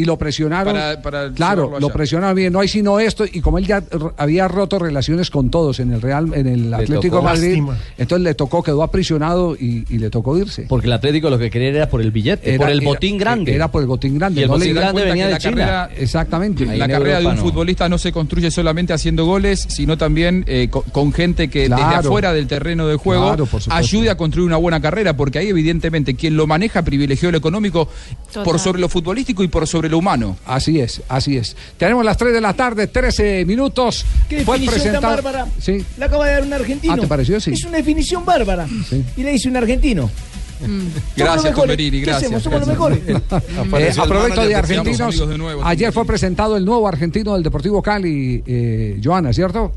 y lo presionaron. Para- para claro, lo presionaron bien. No hay sino esto. Y como él ya había roto relaciones con todos en el Real, en el Atlético de. Madrid, Lástima. entonces le tocó, quedó aprisionado y, y le tocó irse. Porque el Atlético lo que quería era por el billete, Era- por el era- botín grande. Era por el botín grande. Y el no le- botín grande cuenta venía que de la China. carrera- Exactamente. La carrera de un futbolista no se construye solamente haciendo goles, sino también eh, co- con, gente que desde afuera del terreno de juego Claro, ayude a construir una buena carrera, porque ahí evidentemente quien lo maneja privilegió lo económico Total. por sobre lo futbolístico y por sobre lo humano. Así es, así es. Tenemos las 3 de la tarde, 13 minutos. Qué Fue definición tan presentado- bárbara. Sí. La acaba de dar un argentino. Ah, ¿te pareció? Sí. Es una definición bárbara. Sí. Y le dice un argentino. Gracias, ¿Qué gracias. Somos los mejores. <laughs> Eh, a provecho de argentinos, amigos de nuevo. ayer fue presentado el nuevo argentino del Deportivo Cali, eh, Joana, ¿cierto?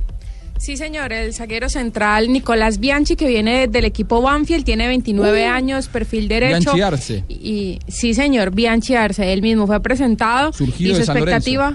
Sí, señor, el zaguero central Nicolás Bianchi, que viene del equipo Banfield, tiene 29 Uh. años, perfil derecho. Bianchi Arce. Y, sí, señor, Bianchi Arce, él mismo fue presentado. Surgido y su de San expectativa.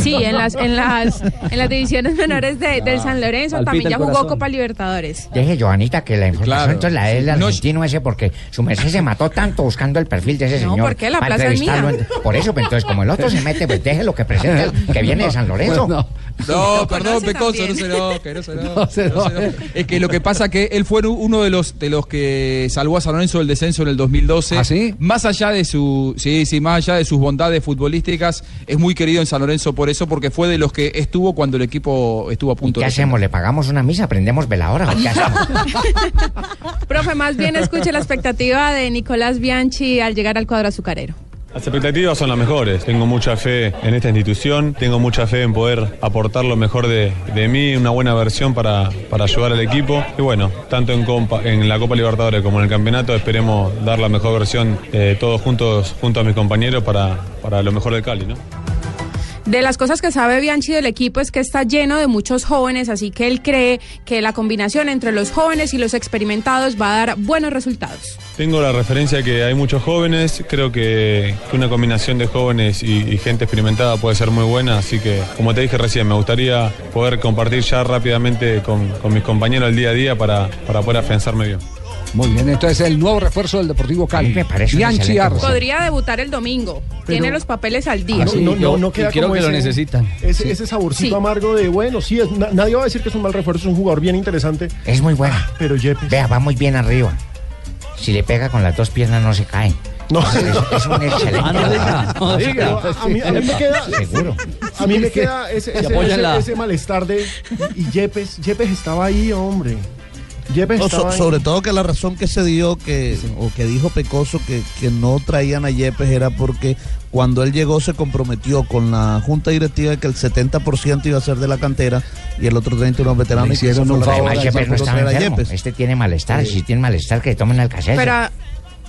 Sí, en las, en las, en las divisiones menores de, del San Lorenzo, también ya jugó corazón. Copa Libertadores. Deje, Joanita, que la información Claro. entonces la del argentino ese, porque su merced se mató tanto buscando el perfil de ese No, señor. ¿por qué? La plaza es mía. Por eso, pues, entonces, como el otro se mete, pues déjelo que presente el que viene de San Lorenzo. <laughs> No, perdón, Pecoso, no no, que no se <laughs> no, no se enoje. Es que lo que pasa que él fue uno de los de los que salvó a San Lorenzo del descenso en el 2012. ¿Ah, sí? Más allá de su sí, sí, más allá de sus bondades futbolísticas, es muy querido en San Lorenzo por eso porque fue de los que estuvo cuando el equipo estuvo a punto ¿Qué de hacemos? ¿Le pagamos una misa? ¿Prendemos veladora? ¿O qué hacemos? <laughs> Profe, más bien escuche la expectativa de Nicolás Bianchi al llegar al cuadro azucarero. Las expectativas son las mejores. Tengo mucha fe en esta institución, tengo mucha fe en poder aportar lo mejor de, de mí, una buena versión para, para ayudar al equipo. Y bueno, tanto en, la Copa Libertadores como en el campeonato, esperemos dar la mejor versión eh, todos juntos, junto a mis compañeros, para, para lo mejor del Cali. ¿no? De las cosas que sabe Bianchi del equipo es que está lleno de muchos jóvenes, así que él cree que la combinación entre los jóvenes y los experimentados va a dar buenos resultados. Tengo la referencia que hay muchos jóvenes, creo que, una combinación de jóvenes y, y gente experimentada puede ser muy buena, así que como te dije recién, me gustaría poder compartir ya rápidamente con, con mis compañeros el día a día para, para poder afianzarme bien. Muy bien, entonces el nuevo refuerzo del Deportivo Cali. me parece un Bianchi Arce. Podría debutar el domingo. Tiene los papeles al día. Ah, no, no, no queda como ese- Ese, Sí. ese saborcito Sí. amargo de, bueno, sí, es, na- nadie va a decir que es un mal refuerzo, es un jugador bien interesante. Es muy buena. Pero Yepes. Vea, va muy bien arriba. Si le pega con las dos piernas no se cae. No. Es, es un <laughs> excelente. Ah, no diga, no diga. A- mí- a mí me queda- Seguro. A mí me queda ese, Se ese, ese malestar de. Y Yepes, Yepes estaba ahí, hombre. No, so- sobre todo que la razón que se dio que o que dijo Pecoso que, que no traían a Yepes era porque cuando él llegó se comprometió con la junta directiva de que el 70% iba a ser de la cantera y el otro 30 unos veteranos Le y que eso Yepes no no estaba enfermo. Yepes. Este tiene malestar. Si tiene malestar, que tomen el. Pero,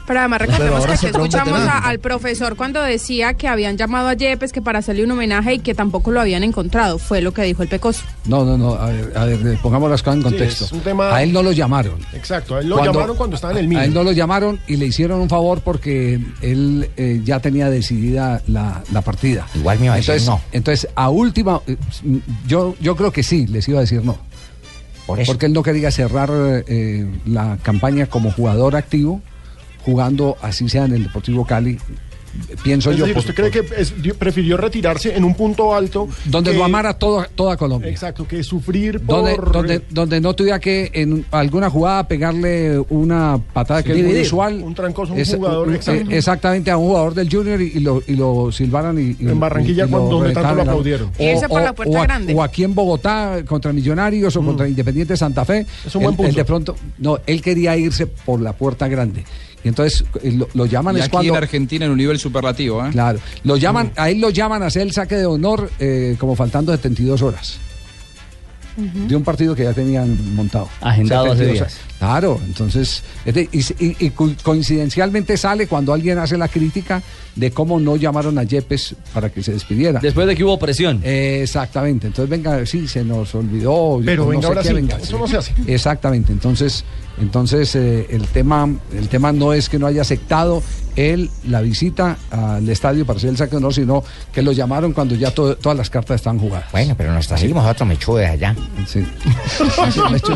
pero además recordemos que aquí escuchamos a- al profesor cuando decía que habían llamado a Yepes que para hacerle un homenaje y que tampoco lo habían encontrado. Fue lo que dijo el Pecoso. No, no, no, a ver, a ver, pongamos las cosas en contexto. tema- A él no lo llamaron. Exacto, a él lo Cuando- llamaron cuando estaba en el A Milan. él no lo llamaron y le hicieron un favor porque él eh, ya tenía decidida la, la partida. Igual me iba a decir entonces, no. Entonces, a última, eh, yo, yo creo que sí, les iba a decir no. Porque él no quería cerrar eh, la campaña como jugador activo, jugando así sea en el Deportivo Cali. Pienso es yo. decir, por- ¿usted cree que es- prefirió retirarse en un punto alto? donde que- lo amara toda, toda Colombia. Exacto, que sufrir por... Donde, donde, donde no tuviera que en alguna jugada pegarle una patada que es muy usual. Un trancoso a un Es- jugador, eh, exacto. exactamente a un jugador del Junior y, y lo, y lo silbaran y, y- En Barranquilla, y- y cuando- donde tanto lo aplaudieron. Y irse por la puerta o grande. o aquí en Bogotá contra Millonarios o contra Independiente Santa Fe. Mm. Es un buen Él- él punto. de pronto, no, él quería irse por la puerta grande. Y entonces eh, lo, lo llaman Y es aquí cuando en Argentina en un nivel superlativo, ¿eh? Claro. Lo llaman, a él lo llaman a hacer el saque de honor eh, como faltando 72 horas. De un partido que ya tenían montado. Agendado hace 72 días. horas. Claro, entonces, este, y, y- y co- coincidencialmente sale cuando alguien hace la crítica de cómo no llamaron a Yepes para que se despidiera. Después de que hubo presión. Eh, exactamente, entonces venga, sí, se nos olvidó. Pero no venga ahora qué, sí, venga, eso no se hace. Exactamente, entonces, entonces eh, el tema, el tema no es que no haya aceptado él la visita al estadio para hacer el saque de honor, sino que lo llamaron cuando ya to- todas las cartas están jugadas. Bueno, pero nos trajimos otro mechudo de allá. Sí. <laughs>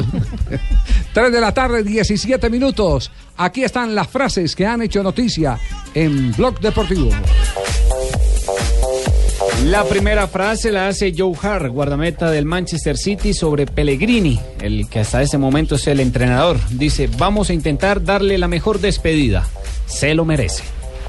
Tres de la tarde, 17 minutos. Aquí están las frases que han hecho noticia en Blog Deportivo. La primera frase la hace Joe Hart, guardameta del Manchester City, sobre Pellegrini, el que hasta ese momento es el entrenador. Dice, vamos a intentar darle la mejor despedida. Se lo merece.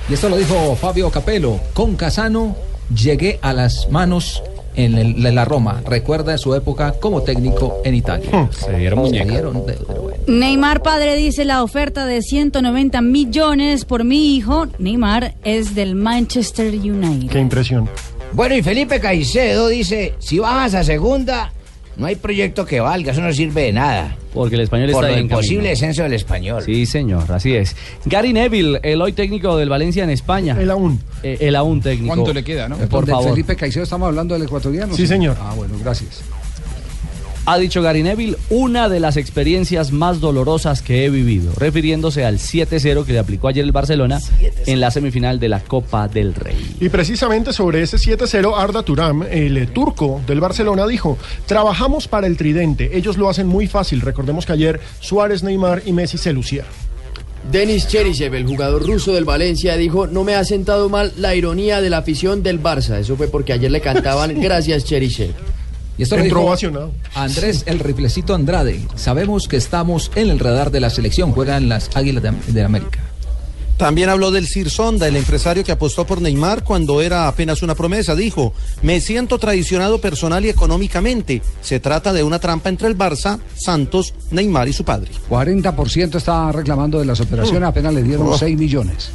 Y esto lo dijo Fabio Capello. Con Casano llegué a las manos en, el- en la Roma. Recuerda su época como técnico en Italia. Se dieron muñeca. dieron de- bueno. Neymar padre dice la oferta de 190 millones por mi hijo. Neymar es del Manchester United. Qué impresión. Bueno, y Felipe Caicedo dice, si bajas a segunda, no hay proyecto que valga, eso no sirve de nada. Porque el español Por está lo en camino. imposible descenso del español. Sí, señor, así es. Gary Neville, el hoy técnico del Valencia en España. El aún. el aún técnico. ¿Cuánto le queda, no? Eh, Por Por favor. Felipe Caicedo estamos hablando del ecuatoriano. Sí, señor. Ah, bueno, gracias. Ha dicho Gary Neville, una de las experiencias más dolorosas que he vivido, refiriéndose al 7-0 que le aplicó ayer el Barcelona en la semifinal de la Copa del Rey. Y precisamente sobre ese 7-0, Arda Turam, el eh, turco del Barcelona, dijo, trabajamos para el tridente, ellos lo hacen muy fácil. Recordemos que ayer Suárez, Neymar y Messi se lucieron. Denis Cherisev, el jugador ruso del Valencia, dijo, no me ha sentado mal la ironía de la afición del Barça. Eso fue porque ayer le cantaban <laughs> gracias Cherisev. Y esto lo dijo Andrés el riflecito Andrade. Sabemos que estamos en el radar de la selección. Juegan las Águilas de, de América. También habló del Sir Sonda, el empresario que apostó por Neymar cuando era apenas una promesa. Dijo, me siento traicionado personal y económicamente. Se trata de una trampa entre el Barça, Santos, Neymar y su padre. 40% está reclamando de las operaciones, Oh. apenas le dieron Oh. 6 millones.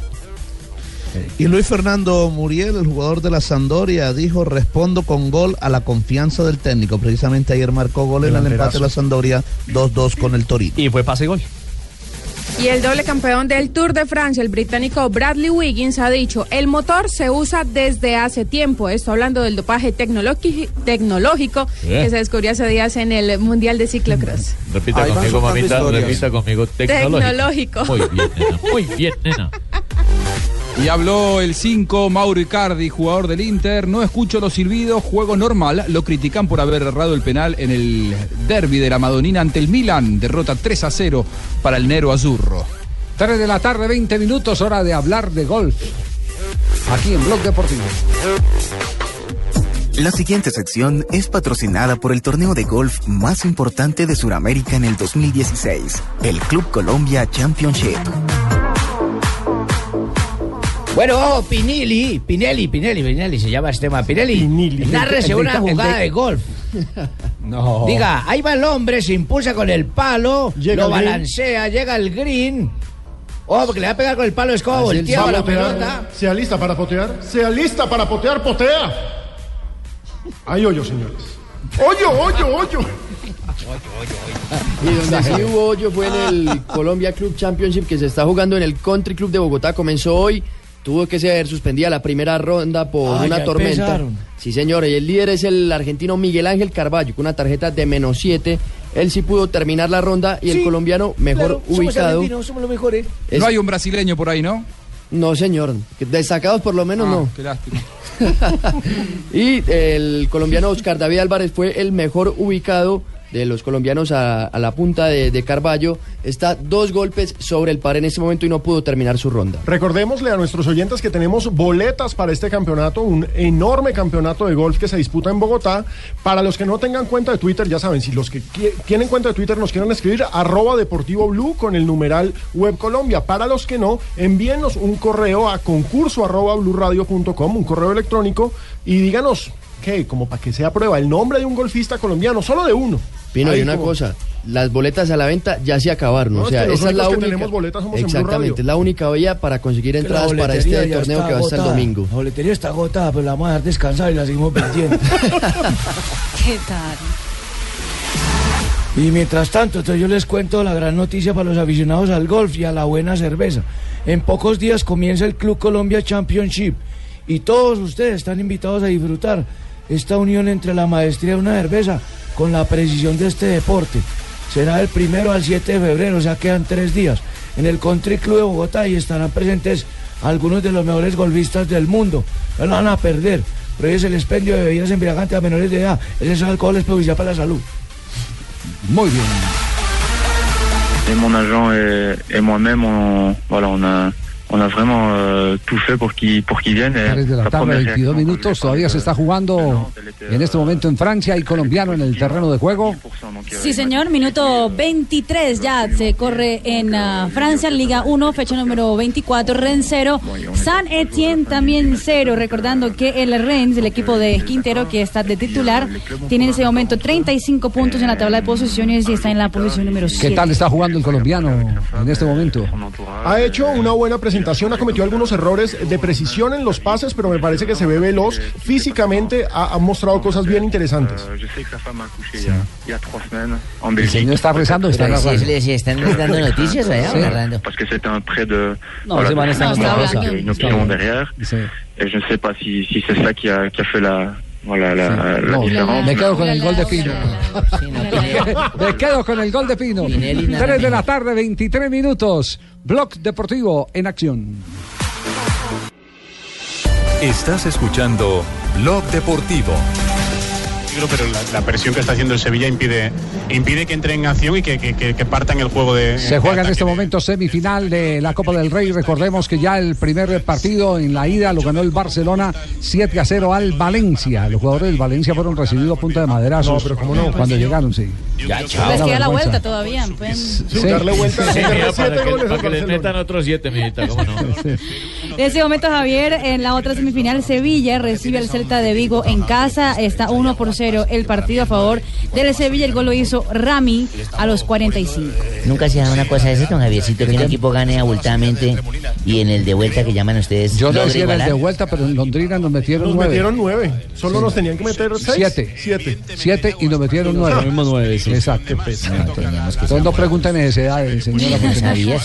Y Luis Fernando Muriel, el jugador de la Sampdoria, dijo, respondo con gol a la confianza del técnico. Precisamente ayer marcó gol en el empate de la Sampdoria 2-2 con el Torino. Y fue pase gol. Y el doble campeón del Tour de Francia, el británico Bradley Wiggins, ha dicho, el motor se usa desde hace tiempo. Esto hablando del dopaje tecnológico ¿Eh? que se descubrió hace días en el Mundial de Ciclocross. Repita Ahí conmigo, mamita, repita conmigo. Tecnológico. Tecnológico. Muy bien, nena. Muy bien, nena. Y habló el 5, Mauro Icardi, jugador del Inter. No escucho los silbidos, juego normal. Lo critican por haber errado el penal en el derby de la Madonina ante el Milan. Derrota 3 a 0 para el Nero Azurro. 3 de la tarde, 20 minutos, hora de hablar de golf. Aquí en Blog Deportivo. La siguiente sección es patrocinada por el torneo de golf más importante de Sudamérica en el 2016, el Club Colombia Championship. Bueno, Pinelli, Pinelli, Pinelli, Pinelli, se llama este tema. Pinelli, nárrese El de- una el jugada de golf. <laughs> No. Diga, ahí va el hombre, se impulsa con el palo, Llega lo green. balancea, llega al green. Ojo, porque le va a pegar con el palo, es como volteaba la pelota. Sea lista para potear. Sea lista para potear, potea. Hay hoyo, señores. Hoyo, hoyo, hoyo. Y donde sí hubo hoyo fue en el <laughs> Colombia Club Championship que se está jugando en el Country Club de Bogotá. Comenzó hoy, tuvo que ser suspendida la primera ronda por Ah, una tormenta. empezaron. Sí, señor, y el líder es el argentino Miguel Ángel Carballo con una tarjeta de menos 7. Él sí pudo terminar la ronda y el colombiano mejor Claro, ubicado. somos los mejores. Es- No hay un brasileño por ahí, ¿no? No, señor. Destacados por lo menos Ah, no. Qué lástima. <laughs> Y el colombiano Oscar David Álvarez fue el mejor ubicado de los colombianos a, la punta de, de Carballo. Está dos golpes sobre el par en este momento y no pudo terminar su ronda. Recordémosle a nuestros oyentes que tenemos boletas para este campeonato, un enorme campeonato de golf que se disputa en Bogotá. Para los que no tengan cuenta de Twitter, ya saben, si los que tienen cuenta de Twitter nos quieren escribir, arroba deportivo blue con el numeral web Colombia. Para los que no, envíennos un correo a concurso arroba bluradio.com, un correo electrónico, y díganos, ¿qué? Como para que sea prueba, el nombre de un golfista colombiano, solo de uno. Pino, Ahí y una como- cosa, las boletas a la venta ya se acabaron. No, o es sea, que los esa es la que única. tenemos boletas somos. Exactamente, es la única vía para conseguir Que entradas para este torneo que va a estar el domingo. La boletería está agotada, pero la vamos a dejar descansar y la seguimos vendiendo. <laughs> ¿Qué tal? Y mientras tanto, entonces yo les cuento la gran noticia para los aficionados al golf y a la buena cerveza. En pocos días comienza el Club Colombia Championship y todos ustedes están invitados a disfrutar esta unión entre la maestría de una cerveza con la precisión de este deporte. Será del primero al 7 de febrero, o sea, quedan tres días, en el Country Club de Bogotá y estarán presentes algunos de los mejores golfistas del mundo. No van a perder. Prohíbe el expendio de bebidas embriagantes a menores de edad. Ese alcohol es perjudicial para la salud. Muy bien. Et mon agent et, et moi-même, on, voilà, on a on a vraiment euh, tout fait pour qu'ils pour qu'ils viennent. Et 3 de la la tarde, première 22 minutos. Todavía se está jugando en este momento en Francia. Hay colombiano en el terreno de juego. Sí, señor, minuto 23 ya se corre en ah, Francia, Liga 1, fecha número 24, Rennes 0, San Etienne también 0, recordando que el Rennes, el equipo de Quintero que está de titular, tiene en ese momento 35 puntos en la tabla de posiciones y está en la posición número 7. ¿Qué tal está jugando el colombiano en este momento? Ha hecho una buena presentación, ha cometido algunos errores de precisión en los pases, pero me parece que se ve veloz. Físicamente ha, ha mostrado cosas bien interesantes. A a- a en El señor está rezando, está sí, sí, sí, están dando noticias allá, Sí. de. No, Está option bien. derrière. Et je ne sais pas si, si c'est ça qui a, qui a fait la, voilà, la, la No, différence. me quedo con el gol de Pino. <laughs> me quedo con el gol de Pino. Pinelli nada 3 de la tarde, 23 minutos. Blog Deportivo en acción. Estás escuchando Blog Deportivo. Pero la, la presión que está haciendo el Sevilla impide, impide que entre en acción y que, que, que, que partan el juego de. Se juega en este momento semifinal de la Copa del Rey. Recordemos que ya el primer partido en la ida lo ganó el Barcelona 7 a 0 al Valencia. Los jugadores del Valencia fueron recibidos a punta de maderazos No, pero cómo no. cuando llegaron, sí. Ya, Les queda la vuelta todavía. pueden- Sí. darle vuelta. Sí, siete para que, para que les metan otros siete, mijita, ¿cómo no? <laughs> En ese momento, Javier, en la otra semifinal, Sevilla recibe al Celta de Vigo en casa. Está 1 por 0 el partido a favor del Sevilla. El gol lo hizo Rami a los 45. Nunca se da una cosa de eso, don Javiercito, que un equipo gane abultadamente y en el de vuelta que llaman ustedes Yo no decía el igualar. de vuelta, pero en Londrina nos metieron Nos nueve. metieron nueve. Solo nos tenían que meter seis. Siete. Siete. Siete y nos metieron nueve. Sí. Exacto. Entonces no pregunten necesidades, señora. Sabía,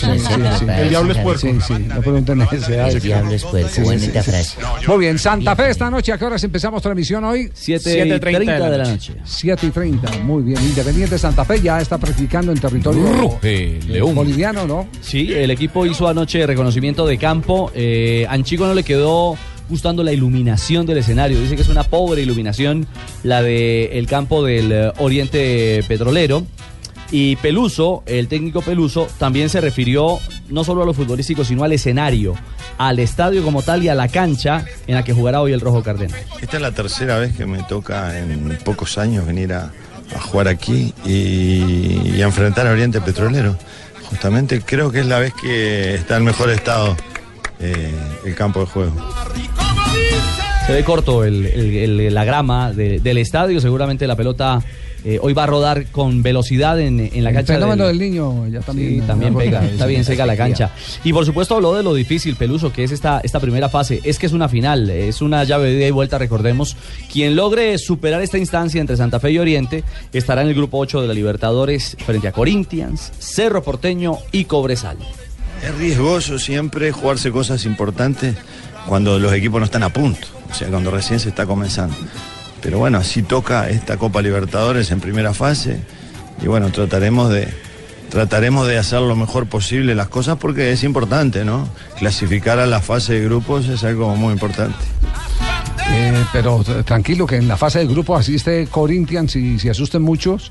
El diablo es Sí, sí, no pregunten necesidades. El diablo es puerco, bonita frase. Muy bien, Santa Fe esta noche, ¿a qué horas empezamos transmisión hoy? Siete y treinta de la noche. 7 y 30, muy bien. Independiente Santa Fe ya está practicando en territorio Ruge, León. boliviano, ¿no? Sí, el equipo hizo anoche reconocimiento de campo. Eh, Anchico no le quedó gustando la iluminación del escenario. Dice que es una pobre iluminación la del el campo del eh, Oriente Petrolero. Y Peluso, el técnico Peluso, también se refirió no solo a lo futbolístico, sino al escenario, al estadio como tal y a la cancha en la que jugará hoy el Rojo Cardenal. Esta es la tercera vez que me toca en pocos años venir a, a jugar aquí y, y a enfrentar a Oriente Petrolero. Justamente creo que es la vez que está en mejor estado eh, el campo de juego. Se ve corto el- el- el- la grama de- del estadio, seguramente la pelota eh, hoy va a rodar con velocidad en, en la El cancha. fenómeno del- del niño ya también. Sí, también pega, está bien seca la cancha. Y por supuesto habló de lo difícil, Peluso, que es esta, esta primera fase. Es que es una final, es una llave de ida y vuelta, recordemos. Quien logre superar esta instancia entre Santa Fe y Oriente estará en el grupo 8 de la Libertadores frente a Corinthians, Cerro Porteño y Cobresal. Es riesgoso siempre jugarse cosas importantes cuando los equipos no están a punto, o sea, cuando recién se está comenzando. Pero bueno, así toca esta Copa Libertadores en primera fase y bueno, trataremos de trataremos de hacer lo mejor posible las cosas porque es importante, ¿no? Clasificar a la fase de grupos es algo muy importante. Eh, pero tranquilo que en la fase de grupo asiste Corinthians y se asusten muchos.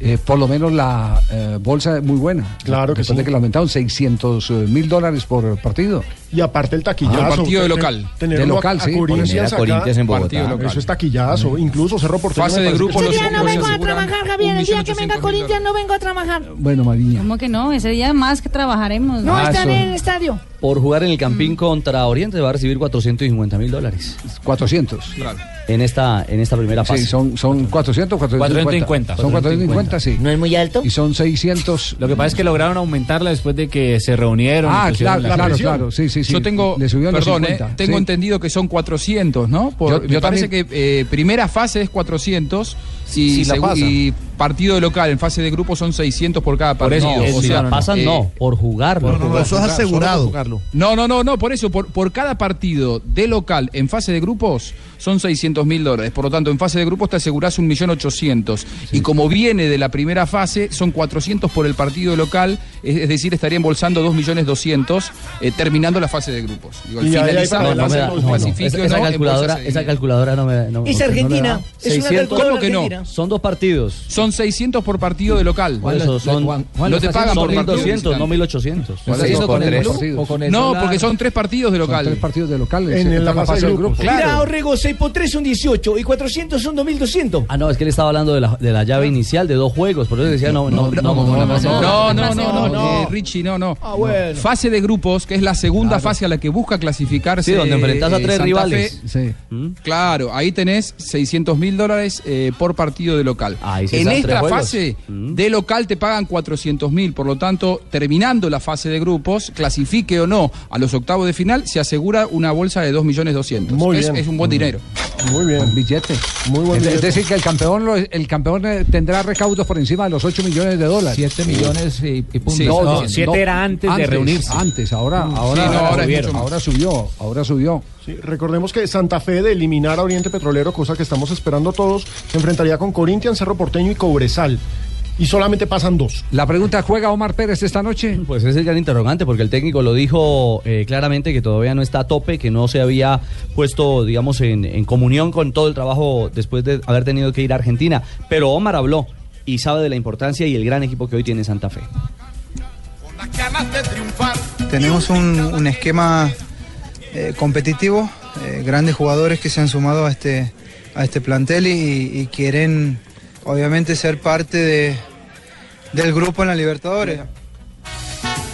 Eh, por lo menos la eh, bolsa es muy buena. Claro que Después sí. de que le aumentaron 600 mil dólares por partido. Y aparte el taquillazo. Ah, partido de local. Tenerlo De local, a, sí. A Corinthians a Corinthians en Bogotá. local. Eso es taquillazo. Incluso Cerro Porteño. Fase de grupo, Ese día no vengo a trabajar, Javier. El día que venga Corinthians no vengo a trabajar. Bueno, Mariña. ¿Cómo que no? Ese día más que trabajaremos. No, Ah, estaré en el estadio. Por jugar en el Campín contra Oriente va a recibir 450 mil dólares. 400. En esta, en esta primera fase. Sí, son, son 400, 450. Son 450, sí. ¿No es muy alto? Y son 600. Lo que pasa es que lograron aumentarla después de que se reunieron. Ah, claro, la claro, claro. Sí, sí, sí. Yo tengo, Le perdón, 50, eh, tengo sí. entendido que son 400, ¿no? Por- Yo- me yo parece también- que eh, primera fase es 400 y, Si la pasa. y partido local en fase de grupo son 600 por cada Por partido. eso, O si sea, la pasan, eh, no, por jugarlo. por jugar. eso es asegurado. No, no, no, no, por eso, por, por cada partido de local en fase de grupos son 600 600 mil dólares. Por lo tanto, en fase de grupos te asegurás un millón ochocientos. Y como viene de la primera fase, son 400 por el partido local, es, es decir, estaría embolsando 2 millones 200 eh, terminando la fase de grupos. Digo, al finalizar la fase de no, grupos, no, esa, no, calculadora, esa calculadora no me. No, Es no- no Argentina, le da. es una 600 calculadora ¿Cómo que no? Argentina. Son dos partidos. Son 600 por partido de local. Eso son, no te pagan son por partido 1200, no visitante. 1800. ¿Por eso con el club o con el No, porque son tres partidos de local. tres partidos de local. En se- la fase de grupos. Mira, Orrego, 6 por 3 son 18 y 400 son 2200. Ah, no, es que él estaba hablando de la, de la llave inicial de dos juegos, por eso decía no, no, no, no, no, no, No, no, no, no, eh, Richie, no, no. Ah, bueno. Fase de grupos, que es la segunda Claro. fase a la que busca clasificarse. Sí, donde enfrentás a eh, tres rivales. Fe. Claro, ahí tenés 600 mil dólares eh, por partido de local. en esta fase de local te pagan 400 mil, por lo tanto, terminando la fase de grupos, clasifique o no a los octavos de final, se asegura una bolsa de 2 millones 200. Muy es, bien. es un buen dinero. Muy bien. billete. Muy buen Es- billete. es decir, que el campeón, lo- el campeón eh, tendrá recaudos por encima de los 8 millones de dólares. 7 millones y, punto. Sí, No, no, no, siete no, era antes de reunirse. Antes, ahora, Mm. ahora, Sí, no, subió, ahora subió. Sí, recordemos que Santa Fe de eliminar a Oriente Petrolero, cosa que estamos esperando todos, se enfrentaría con Corinthians, Cerro Porteño y Cobresal. Y solamente pasan dos. La pregunta, ¿juega Omar Pérez esta noche? <laughs> Pues es el gran interrogante, porque el técnico lo dijo eh, claramente que todavía no está a tope, que no se había puesto, digamos, en, en comunión con todo el trabajo después de haber tenido que ir a Argentina. Pero Omar habló y sabe de la importancia y el gran equipo que hoy tiene Santa Fe. Tenemos un, un esquema eh, competitivo, eh, grandes jugadores que se han sumado a este, a este plantel y, y quieren obviamente ser parte de, del grupo en la Libertadores.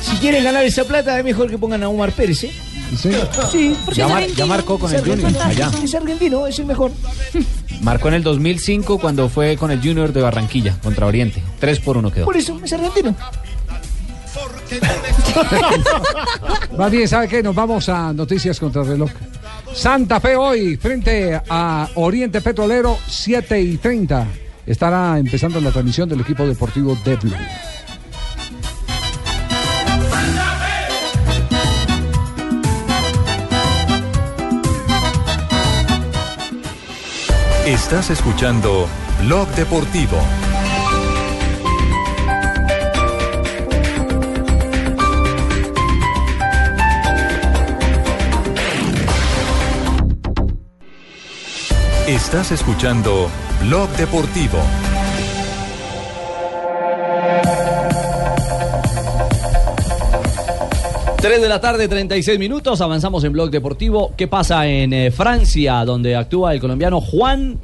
Si quieren ganar esa plata, es mejor que pongan a Omar Pérez, ¿eh? Sí, sí porque Ya ya marcó con es el Junior, allá. Es argentino, es el mejor. <laughs> Marcó en el 2005 cuando fue con el Junior de Barranquilla contra Oriente. 3 por 1 quedó. Por eso, es argentino. <laughs> Más bien, ¿sabe qué? Nos vamos a noticias contra el reloj. Santa Fe hoy frente a Oriente Petrolero, 7 y 30. Estará empezando la transmisión del equipo deportivo de Blue. Estás escuchando Blog Deportivo. Estás escuchando Blog Deportivo. Tres de la tarde, 36 minutos. Avanzamos en Blog Deportivo. ¿Qué pasa en eh, Francia, donde actúa el colombiano Juan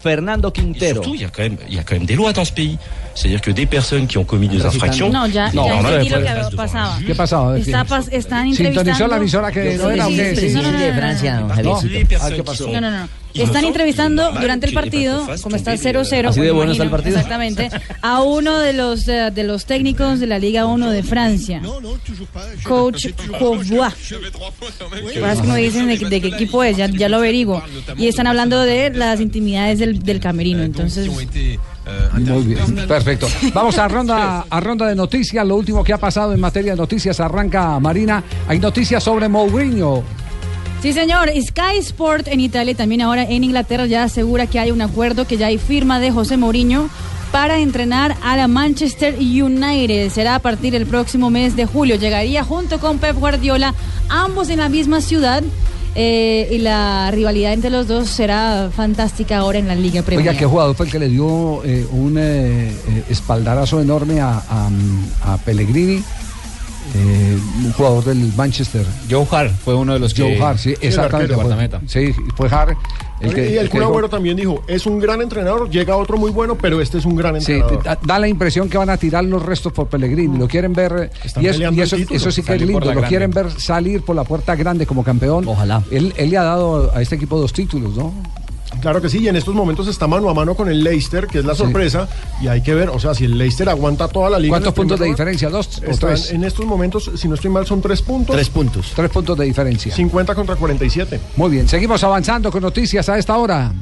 Fernando Quintero? Surtout, il y, a quand même, il y a quand même des lois dans ce pays. C'est-à-dire que des personnes qui ont commis des infractions. No, ya, No, ya no, no, entendí no, lo que no, no, pasaba. ¿Qué pasaba? Está pas- están ¿Sintonizó entrevistando. la emisora que no era? Sí, no, no, no, no. Ah, ¿qué pasó? No, no, no. Están entrevistando durante el partido, como está 0-0. ¿Así de pues, bueno está el imagino, partido? Exactamente. A uno de los, eh, de los técnicos de la Liga 1 de Francia. Coach Courvois. Ahora me dicen de, de qué equipo es, ya, ya lo averiguo. Y están hablando de las intimidades del, del camerino. Entonces, Muy bien, perfecto. Vamos a ronda, <laughs> a ronda de noticias. Lo último que ha pasado en materia de noticias arranca Marina. Hay noticias sobre Mourinho. Sí, señor. Sky Sport en Italia y también ahora en Inglaterra ya asegura que hay un acuerdo, que ya hay firma de José Mourinho para entrenar a la Manchester United. Será a partir del próximo mes de julio. Llegaría junto con Pep Guardiola, ambos en la misma ciudad. eh, y la rivalidad entre los dos será fantástica ahora en la Liga Premier. Oiga, ¿qué jugador fue el que le dio eh, un eh, espaldarazo enorme a, a, a Pellegrini? Eh, un jugador del Manchester. Joe Hart fue uno de los Joe que- Hart, sí, exactamente. sí, fue Hart. El que, y el el Kun Agüero también dijo, es un gran entrenador, llega otro muy bueno, pero este es un gran Sí, entrenador. da, da la impresión que van a tirar los restos por Pellegrini. Lo quieren ver. Están Y, el eso, eso sí que es Salir lindo. Lo grande. quieren ver salir por la puerta grande como campeón. Ojalá. Él, él le ha dado a este equipo dos títulos, ¿no? Claro que sí, y en estos momentos está mano a mano con el Leicester, que es la Sí. sorpresa, y hay que ver, o sea, si el Leicester aguanta toda la liga. ¿Cuántos puntos de lugar, diferencia? ¿Dos o tres? En estos momentos, si no estoy mal, son tres puntos. Tres puntos. Tres puntos de diferencia. 50 contra 47. Muy bien, seguimos avanzando con noticias a esta hora.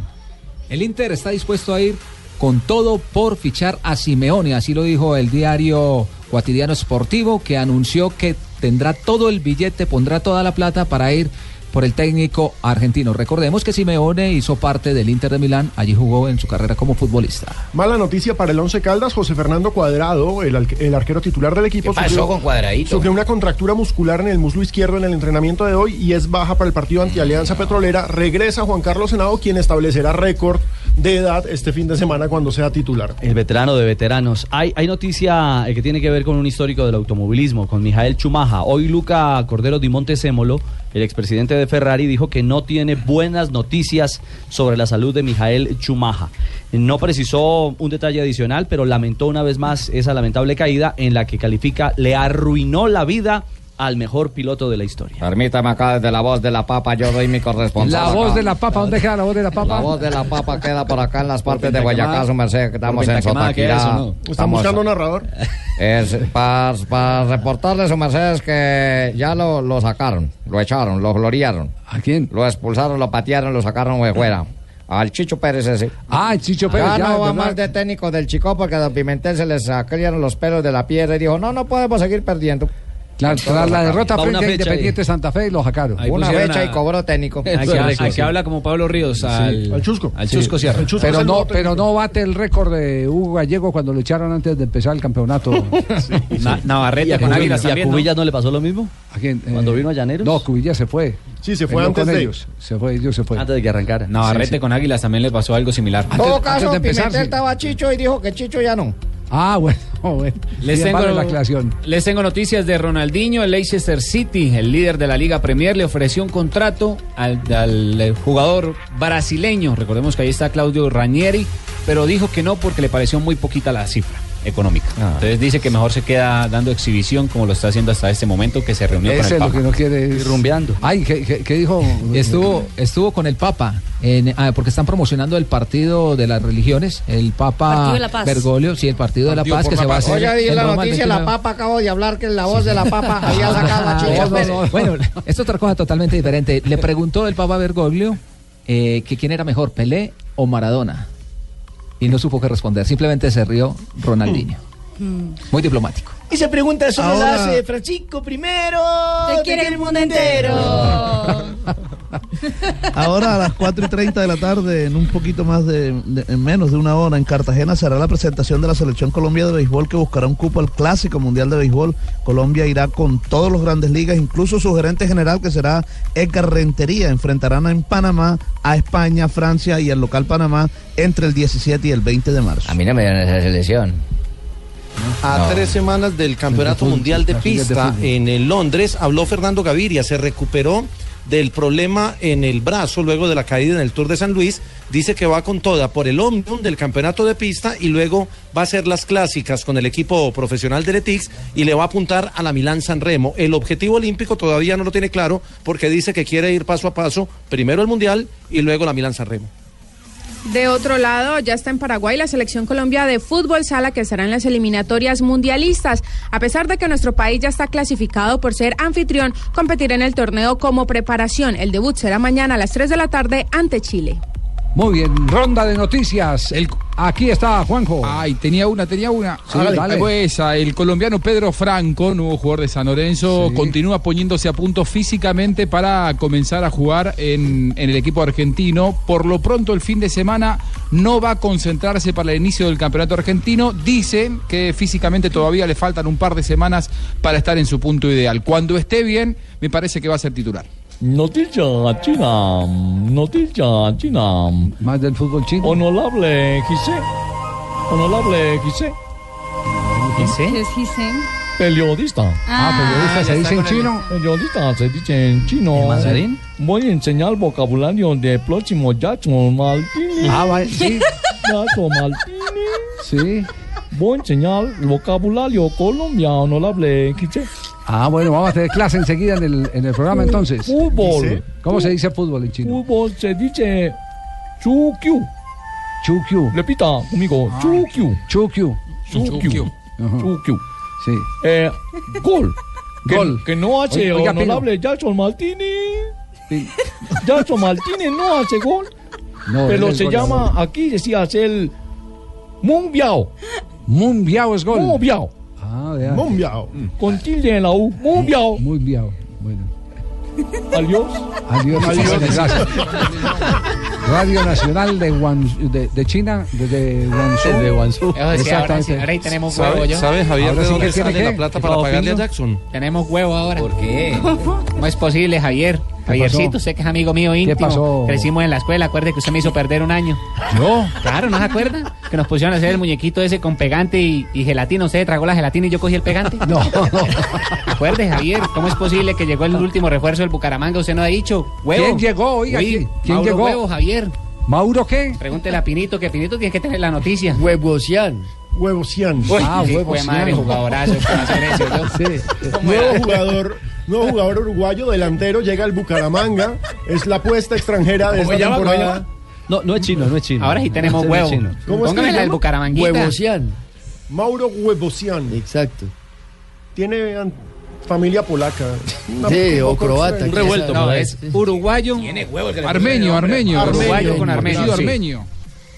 El Inter está dispuesto a ir con todo por fichar a Simeone, así lo dijo el diario Cuotidiano Sportivo, que anunció que tendrá todo el billete, pondrá toda la plata para ir por el técnico argentino. Recordemos que Simeone hizo parte del Inter de Milán, allí jugó en su carrera como futbolista. Mala noticia para el Once Caldas, José Fernando Cuadrado, el, arquero titular del equipo. ¿Qué pasó con Cuadradito? Sufrió una contractura muscular en el muslo izquierdo en el entrenamiento de hoy y es baja para el partido ante Alianza Petrolera. Regresa Juan Carlos Senado, quien establecerá récord de edad este fin de semana cuando sea titular. El veterano de veteranos. Hay, hay noticia eh, que tiene que ver con un histórico del automovilismo, con Mijael Chumaja. Hoy Luca Cordero Di Montesémolo, el expresidente de Ferrari, dijo que no tiene buenas noticias sobre la salud de Mijael Chumaja. No precisó un detalle adicional, pero lamentó una vez más esa lamentable caída en la que califica le arruinó la vida al mejor piloto de la historia. Permítame acá desde la voz de la papa, yo doy mi corresponsal. La voz acá. de la papa, ¿dónde queda la voz de la papa? La voz de la papa queda por acá en las partes de Guayacá, su merced, que estamos en Sotaquirá. eso, ¿no? ¿Están Estamos- buscando narrador? Es para reportarle, su merced, es que ya lo, lo sacaron, lo echaron, lo gloriaron. ¿A quién? Lo expulsaron, lo patearon, lo sacaron de fuera. Al Chicho Pérez ese. Ah, el Chicho Pérez, Ya, ya, no va ¿verdad? más de técnico del Chico porque a Don Pimentel se les sacaron los pelos de la piedra y dijo, no, no podemos seguir perdiendo. Tras, Entonces tras la derrota Va frente a Independiente Santa Fe lo sacaron. Ahí Una fecha a- y cobró técnico. Al que, al que habla como Pablo Ríos, al, al Chusco. Al Chusco Sierra. pero no, pero no bate el récord de Hugo Gallego cuando lo echaron antes de empezar el campeonato. <laughs> Na- Navarrete ¿Y con Águilas y a. Cubillas no le pasó lo mismo? ¿A quién? Cuando vino a Llaneros. No, Cubillas se fue. Sí, se fue antes con de- ellos. Se fue, ellos se fue. Antes de que arrancara. Navarrete Sí, sí. con Águilas también le pasó algo similar. En todo caso, Pimentel sí. estaba Chicho y dijo que Chicho ya no. Ah, bueno, <laughs> bueno. Les tengo, la aclaración. les tengo noticias de Ronaldinho. El Leicester City, el líder de la Liga Premier, le ofreció un contrato al, al, eh, jugador brasileño. Recordemos que ahí está Claudio Ranieri, pero dijo que no porque le pareció muy poquita la cifra económica. Ah. Entonces dice que mejor se queda dando exhibición como lo está haciendo hasta este momento que se reunió con el es lo Papa. que no quiere. es- rumbeando. Ay, ¿qué, qué- qué dijo? Estuvo, estuvo con el Papa, en- ah, porque están promocionando el partido de las religiones, el Papa Partido de la Paz. Bergoglio, sí, el partido de la Paz que la se va a hacer. Oye, di en la Roma noticia, la 29. papa acabo de hablar que la voz de la papa <laughs> había sacado a No, no, no. Bueno, esto es otra cosa totalmente diferente. Le preguntó el Papa Bergoglio eh, que quién era mejor, Pelé o Maradona. Y no supo qué responder, simplemente se rió Ronaldinho. Muy diplomático. Esa pregunta solo la Ahora- hace Francisco primero. Te quiere el mundo entero. <laughs> <laughs> Ahora a las 4 y 30 de la tarde, en un poquito más de, de- en menos de una hora, en Cartagena será la presentación de la Selección Colombia de Béisbol que buscará un cupo al Clásico Mundial de Béisbol. Colombia irá con todos los grandes ligas, incluso su gerente general que será Edgar Rentería. Enfrentarán en Panamá a España, Francia y el local Panamá entre el 17 y el 20 de marzo. A mí no me dieron esa selección. A No. tres semanas del Campeonato fútbol, Mundial de Pista en el Londres, habló Fernando Gaviria, se recuperó del problema en el brazo luego de la caída en el Tour de San Luis, dice que va con toda por el Omnium del Campeonato de Pista y luego va a hacer las clásicas con el equipo profesional de Letix y le va a apuntar a la Milán San Remo. El objetivo olímpico todavía no lo tiene claro porque dice que quiere ir paso a paso, primero el Mundial y luego la Milán San Remo. De otro lado, ya está en Paraguay la selección Colombia de fútbol sala que estará en las eliminatorias mundialistas. A pesar de que nuestro país ya está clasificado por ser anfitrión, competirá en el torneo como preparación. El debut será mañana a las 3 de la tarde ante Chile. Muy bien, ronda de noticias. Aquí está Juanjo. Ay, tenía una, tenía una. Sí, Hágale. dale. Esa. El colombiano Pedro Franco, nuevo jugador de San Lorenzo, Sí. continúa poniéndose a punto físicamente para comenzar a jugar en, en el equipo argentino. Por lo pronto, el fin de semana no va a concentrarse para el inicio del campeonato argentino. Dicen que físicamente todavía le faltan un par de semanas para estar en su punto ideal. Cuando esté bien, me parece que va a ser titular. Noticia china, noticia china. Más del fútbol chino. Honorable Gise, honorable Gise, Es Gisén. periodista. Ah, periodista, ¿se dice en chino? Periodista se dice en chino. ¿En mandarín? Voy a enseñar vocabulario de próximo Jackson Martínez. Ah, va- sí. <laughs> Jackson Martínez. Sí. Voy a enseñar vocabulario colombiano, honorable Gise. Ah, bueno, vamos a tener clase enseguida en el, en el programa entonces. Fútbol. ¿Cómo se dice fútbol en chino? Fútbol se dice Chukyu. Chukyu. Repita conmigo. Chukyu. Chukyu. Chukyu. Chukyu. Sí. Eh, gol. Que, Gol. que no hace Oiga, honorable Jackson Martínez. Jackson Martínez no hace gol. No, pero se llama, aquí decía, hace el. Munbiao es gol. Munbiao. Ah, vea. Munbiao. Con tilde en la U. Munbiao. Munbiao. Bueno. Adiós. Adiós. Adiós. Gracias. Radio Nacional de, Guan- de, de China, de, de Guangzhou. De Guangzou. Eso decía, ahora sí, ahora ahí tenemos ¿Sabe- huevo yo. sabe, Javier, Ahora de sí dónde que tiene sale qué? la plata ¿Qué para pagarle a? Jackson? Tenemos huevo ahora. ¿Por qué? <laughs> ¿Cómo es posible, Javier? Javiercito, usted que es amigo mío íntimo. pasó? Crecimos en la escuela, acuerde que usted me hizo perder un año. ¿Yo? Claro, ¿no se acuerda? Que nos pusieron a hacer el muñequito ese con pegante y, y gelatina. Usted tragó la gelatina y yo cogí el pegante. <laughs> No, no. Acuerde, Javier, ¿cómo es posible que llegó el último refuerzo del Bucaramanga? Usted no ha dicho. Huevo. ¿Quién llegó? Oiga, Uy, ¿quién- quién Mauro llegó? Huevo, Javier. ¿Mauro qué? Pregúntele a Pinito, que Pinito tiene que tener la noticia. Huevosian. Uy, Ah, sí, Huevo fue madre, jugadorazo. para hacer eso. <laughs> Sí. Nuevo jugador, nuevo jugador uruguayo, delantero, llega al Bucaramanga. Es la apuesta extranjera de ¿Cómo esta temporada. No, no es chino, no es chino. Ahora sí tenemos no huevo. chino. ¿Cómo Póngame llama? Bucaramanguita. Huevosian. Mauro Huevosian. Exacto. Tiene familia polaca. Sí, un o croata. quién revuelto. No, es uruguayo. Armenio, armenio. Uruguayo con armenio. Sí. armenio.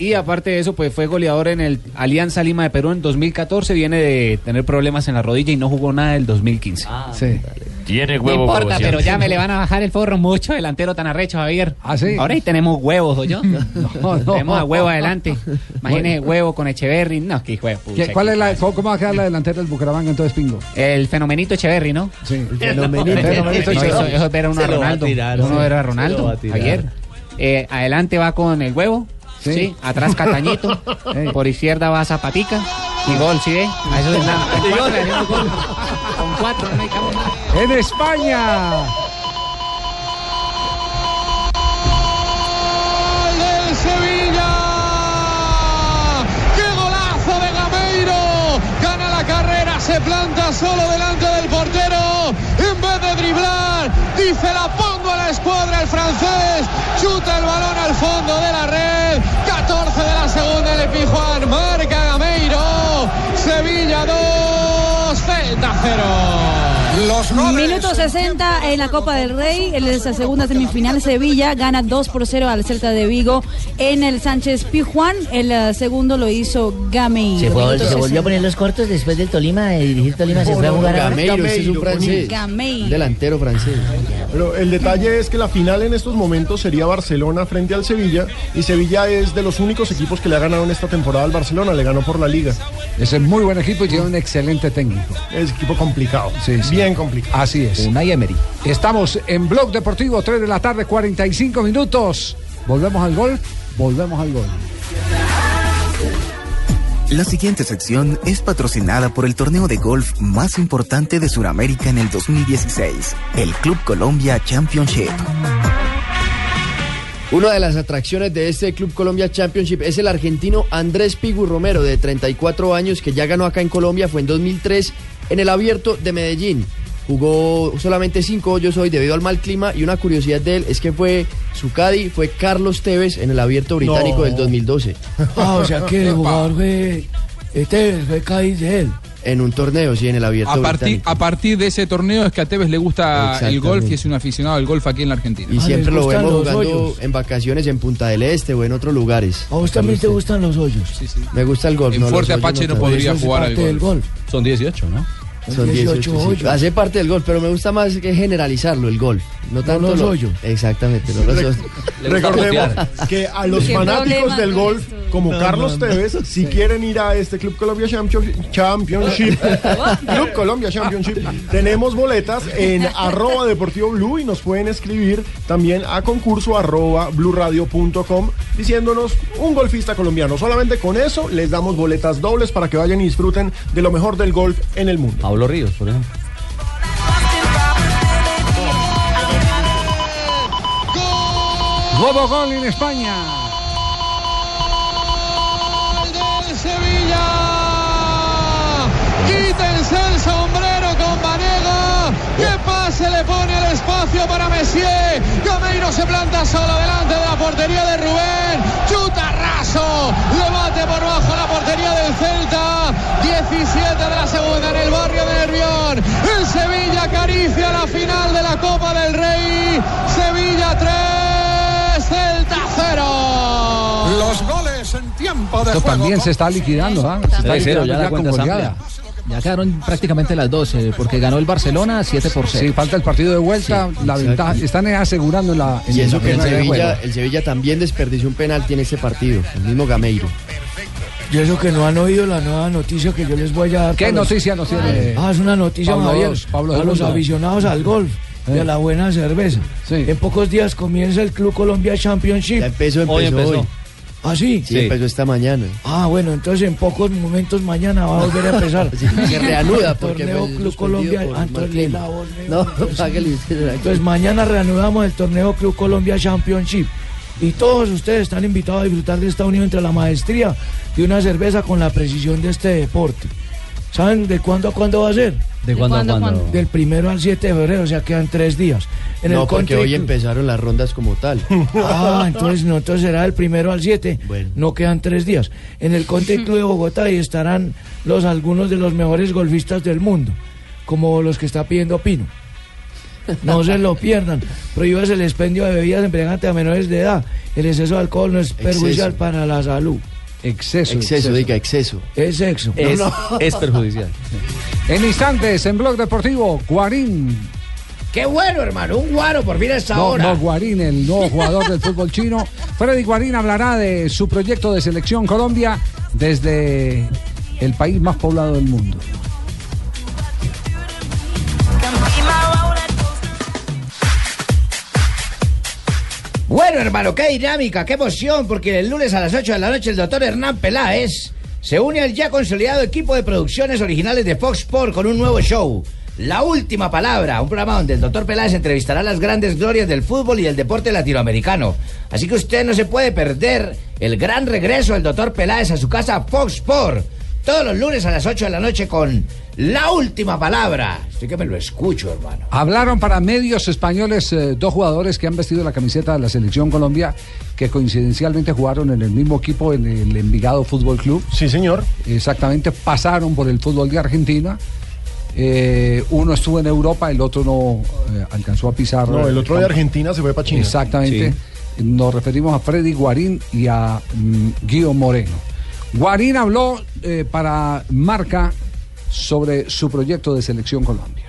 Y aparte de eso, pues fue goleador en el Alianza Lima de Perú en 2014. Viene de tener problemas en la rodilla y no jugó nada del 2015. Sí. Tiene no huevo importa, pero ya me le van a bajar el forro mucho delantero tan arrecho, Javier. ¿Ah, sí? Ahora ahí tenemos huevos, yo. <laughs> No, no. <laughs> Tenemos a huevo adelante. Imagínese huevo con Echeverry. No, qué huevo. ¿Qué- pucha, ¿Cuál es la, cómo, va a quedar la delantera del Bucaramanga entonces, Pingo? El fenomenito Echeverry, ¿no? Sí. <laughs> Fenomenito. El fenomenito No, eso, eso es ver a uno Se a lo va a Ronaldo. tirar, uno sí. ver a Se lo Ronaldo, va a tirar. Javier. Eh, adelante va con el huevo. Sí. Sí. Atrás Catañito. <laughs> Por izquierda va Zapatica. Y gol, ¿sí ve? A eso es nada. Con cuatro gol. Con cuatro, no hay cabo más. En España. del Sevilla. ¡Qué golazo de Gameiro! Gana la carrera, se planta solo delante del portero. Driblar, dice la pongo a la escuadra el francés. Chuta el balón al fondo de la red. 14 de la segunda, el Pijuan. Marca Minuto 60 en la Copa del Rey, en esa segunda semifinal Sevilla gana 2 por 0 al Celta de Vigo en el Sánchez Pijuán, el eh, segundo lo hizo Gameiro. Se, fue- Minuto se volvió 60. a poner los cortos después del Tolima, de dirigir Tolima, se fue a jugar ahora. Gameiro, es un francés. Gameiro. Un delantero francés. Pero el detalle es que la final en estos momentos sería Barcelona frente al Sevilla y Sevilla es de los únicos equipos que le ha ganado en esta temporada al Barcelona, le ganó por la liga. Ese es muy buen equipo y tiene un excelente técnico. Es equipo complicado, Sí, sí. bien complicado. Así es. Unai Emery. Estamos en Blog Deportivo, 3 de la tarde, 45 minutos. Volvemos al gol. Volvemos al gol. La siguiente sección es patrocinada por el torneo de golf más importante de Sudamérica en el 2016, el Club Colombia Championship. Una de las atracciones de este Club Colombia Championship es el argentino Andrés Pigu Romero, de 34 años, que ya ganó acá en Colombia, fue en 2003 en el Abierto de Medellín. Jugó solamente cinco hoyos hoy debido al mal clima y una curiosidad de él es que fue su caddy fue Carlos Tevez en el Abierto Británico No. del 2012. Ah, o sea que el jugador fue. Este fue Cádiz de él. En un torneo, sí, en el Abierto A partir, Británico. a partir de ese torneo es que a Tevez le gusta el golf y es un aficionado al golf aquí en la Argentina. Y siempre lo vemos jugando hoyos. en vacaciones en Punta del Este o en otros lugares. A vos también te gustan los hoyos. Me gusta el golf. En no, Fuerte Apache no tanto. podría jugar al golf. Son 18, ¿no? Son 18 18, sí. hoyos. Hace parte del golf, pero me gusta más que generalizarlo, el golf. No tanto los lo- hoyos. Exactamente, no los. <laughs> Recordemos que a los fanáticos del golf, como No, Carlos no, no. Tevez, si quieren ir a este Club Colombia Champion- Championship, <laughs> Club Colombia Championship, tenemos boletas en <laughs> arroba deportivo blue y nos pueden escribir también a concurso arroba bluradio.com diciéndonos un golfista colombiano. Solamente con eso les damos boletas dobles para que vayan y disfruten de lo mejor del golf en el mundo. Pablo Ríos, por ejemplo. Nuevo gol en España. del Sevilla. Quítense el sombrero con Vanega. ¿Qué pase le pone al espacio para Messier? Gameiro se planta solo delante de la portería de Rubén. Raso. Le bate por bajo la portería del Celta. 17 de la segunda en el barrio de Nervión. El Sevilla acaricia la final de la Copa del Rey. Sevilla 3, Celta 0. Los goles en tiempo de Esto también se está liquidando, ¿ah? Se está liquidando ya la cuenta. Ya quedaron prácticamente las 12, porque ganó el Barcelona 7 por 0. Sí, falta el partido de vuelta, Sí, la ventaja, están asegurando la en Y eso la que el de Sevilla, juego. el Sevilla también desperdició un penalti en ese partido, el mismo Gameiro. Y eso que no han oído la nueva noticia que yo les voy a dar. ¿Qué noticia nos tiene? Ah, es una noticia, Pablo Javier, dos, Pablo a los aficionados al golf y Eh. a la buena cerveza. En pocos días comienza el Club Colombia Championship. Ya empezó, empezó Hoy empezó. hoy. ¿Ah, sí? Sí, empezó esta mañana. Ah, bueno, entonces en pocos momentos mañana va a volver a empezar. <laughs> Sí, se <laughs> reanuda, porque, torneo Club Colombia. Ah, entonces mal clima. <laughs> la voz, No, entonces- páguele usted. Entonces mañana reanudamos el torneo Club Colombia Championship. Y todos ustedes están invitados a disfrutar de esta unión entre la maestría de una cerveza con la precisión de este deporte. ¿Saben de cuándo a cuándo va a ser? ¿De cuándo a cuándo? Del primero al 7 de febrero, o sea, quedan tres días. En no, el porque hoy empezaron las rondas como tal. <laughs> Ah, entonces no, entonces será del primero al 7. No quedan tres días. En el Country Club de Bogotá ahí estarán los algunos de los mejores golfistas del mundo, como los que está pidiendo Pino. No se lo <laughs> pierdan. Prohíbase el expendio de bebidas embriagantes a menores de edad. El exceso de alcohol no es perjudicial para la salud. Exceso. Exceso, diga, exceso. Es sexo. Es, No, no. <laughs> es perjudicial. En instantes, en Blog Deportivo, Guarín. Qué bueno, hermano. Un guaro por fin a esta No, hora. no, Guarín, el nuevo jugador del fútbol chino. Freddy Guarín hablará de su proyecto de selección Colombia desde el país más poblado del mundo. Bueno, hermano, qué dinámica, qué emoción, porque el lunes a las 8 de la noche el doctor Hernán Peláez se une al ya consolidado equipo de producciones originales de Fox Sport con un nuevo show. La última palabra, un programa donde el doctor Peláez entrevistará las grandes glorias del fútbol y el deporte latinoamericano. Así que usted no se puede perder el gran regreso del doctor Peláez a su casa Fox Sport. Todos los lunes a las 8 de la noche con La última palabra. Estoy que me lo escucho, hermano. Hablaron para medios españoles eh, dos jugadores que han vestido la camiseta de la selección Colombia, que coincidencialmente jugaron en el mismo equipo en el Envigado Fútbol Club. Sí, señor. Exactamente, pasaron por el fútbol de Argentina. Eh, uno estuvo en Europa, el otro no eh, alcanzó a pisar. No, el otro de. Argentina se fue para China. Exactamente. Nos referimos a Freddy Guarín y a mm, Guido Moreno. Guarín habló eh, para Marca sobre su proyecto de selección Colombia.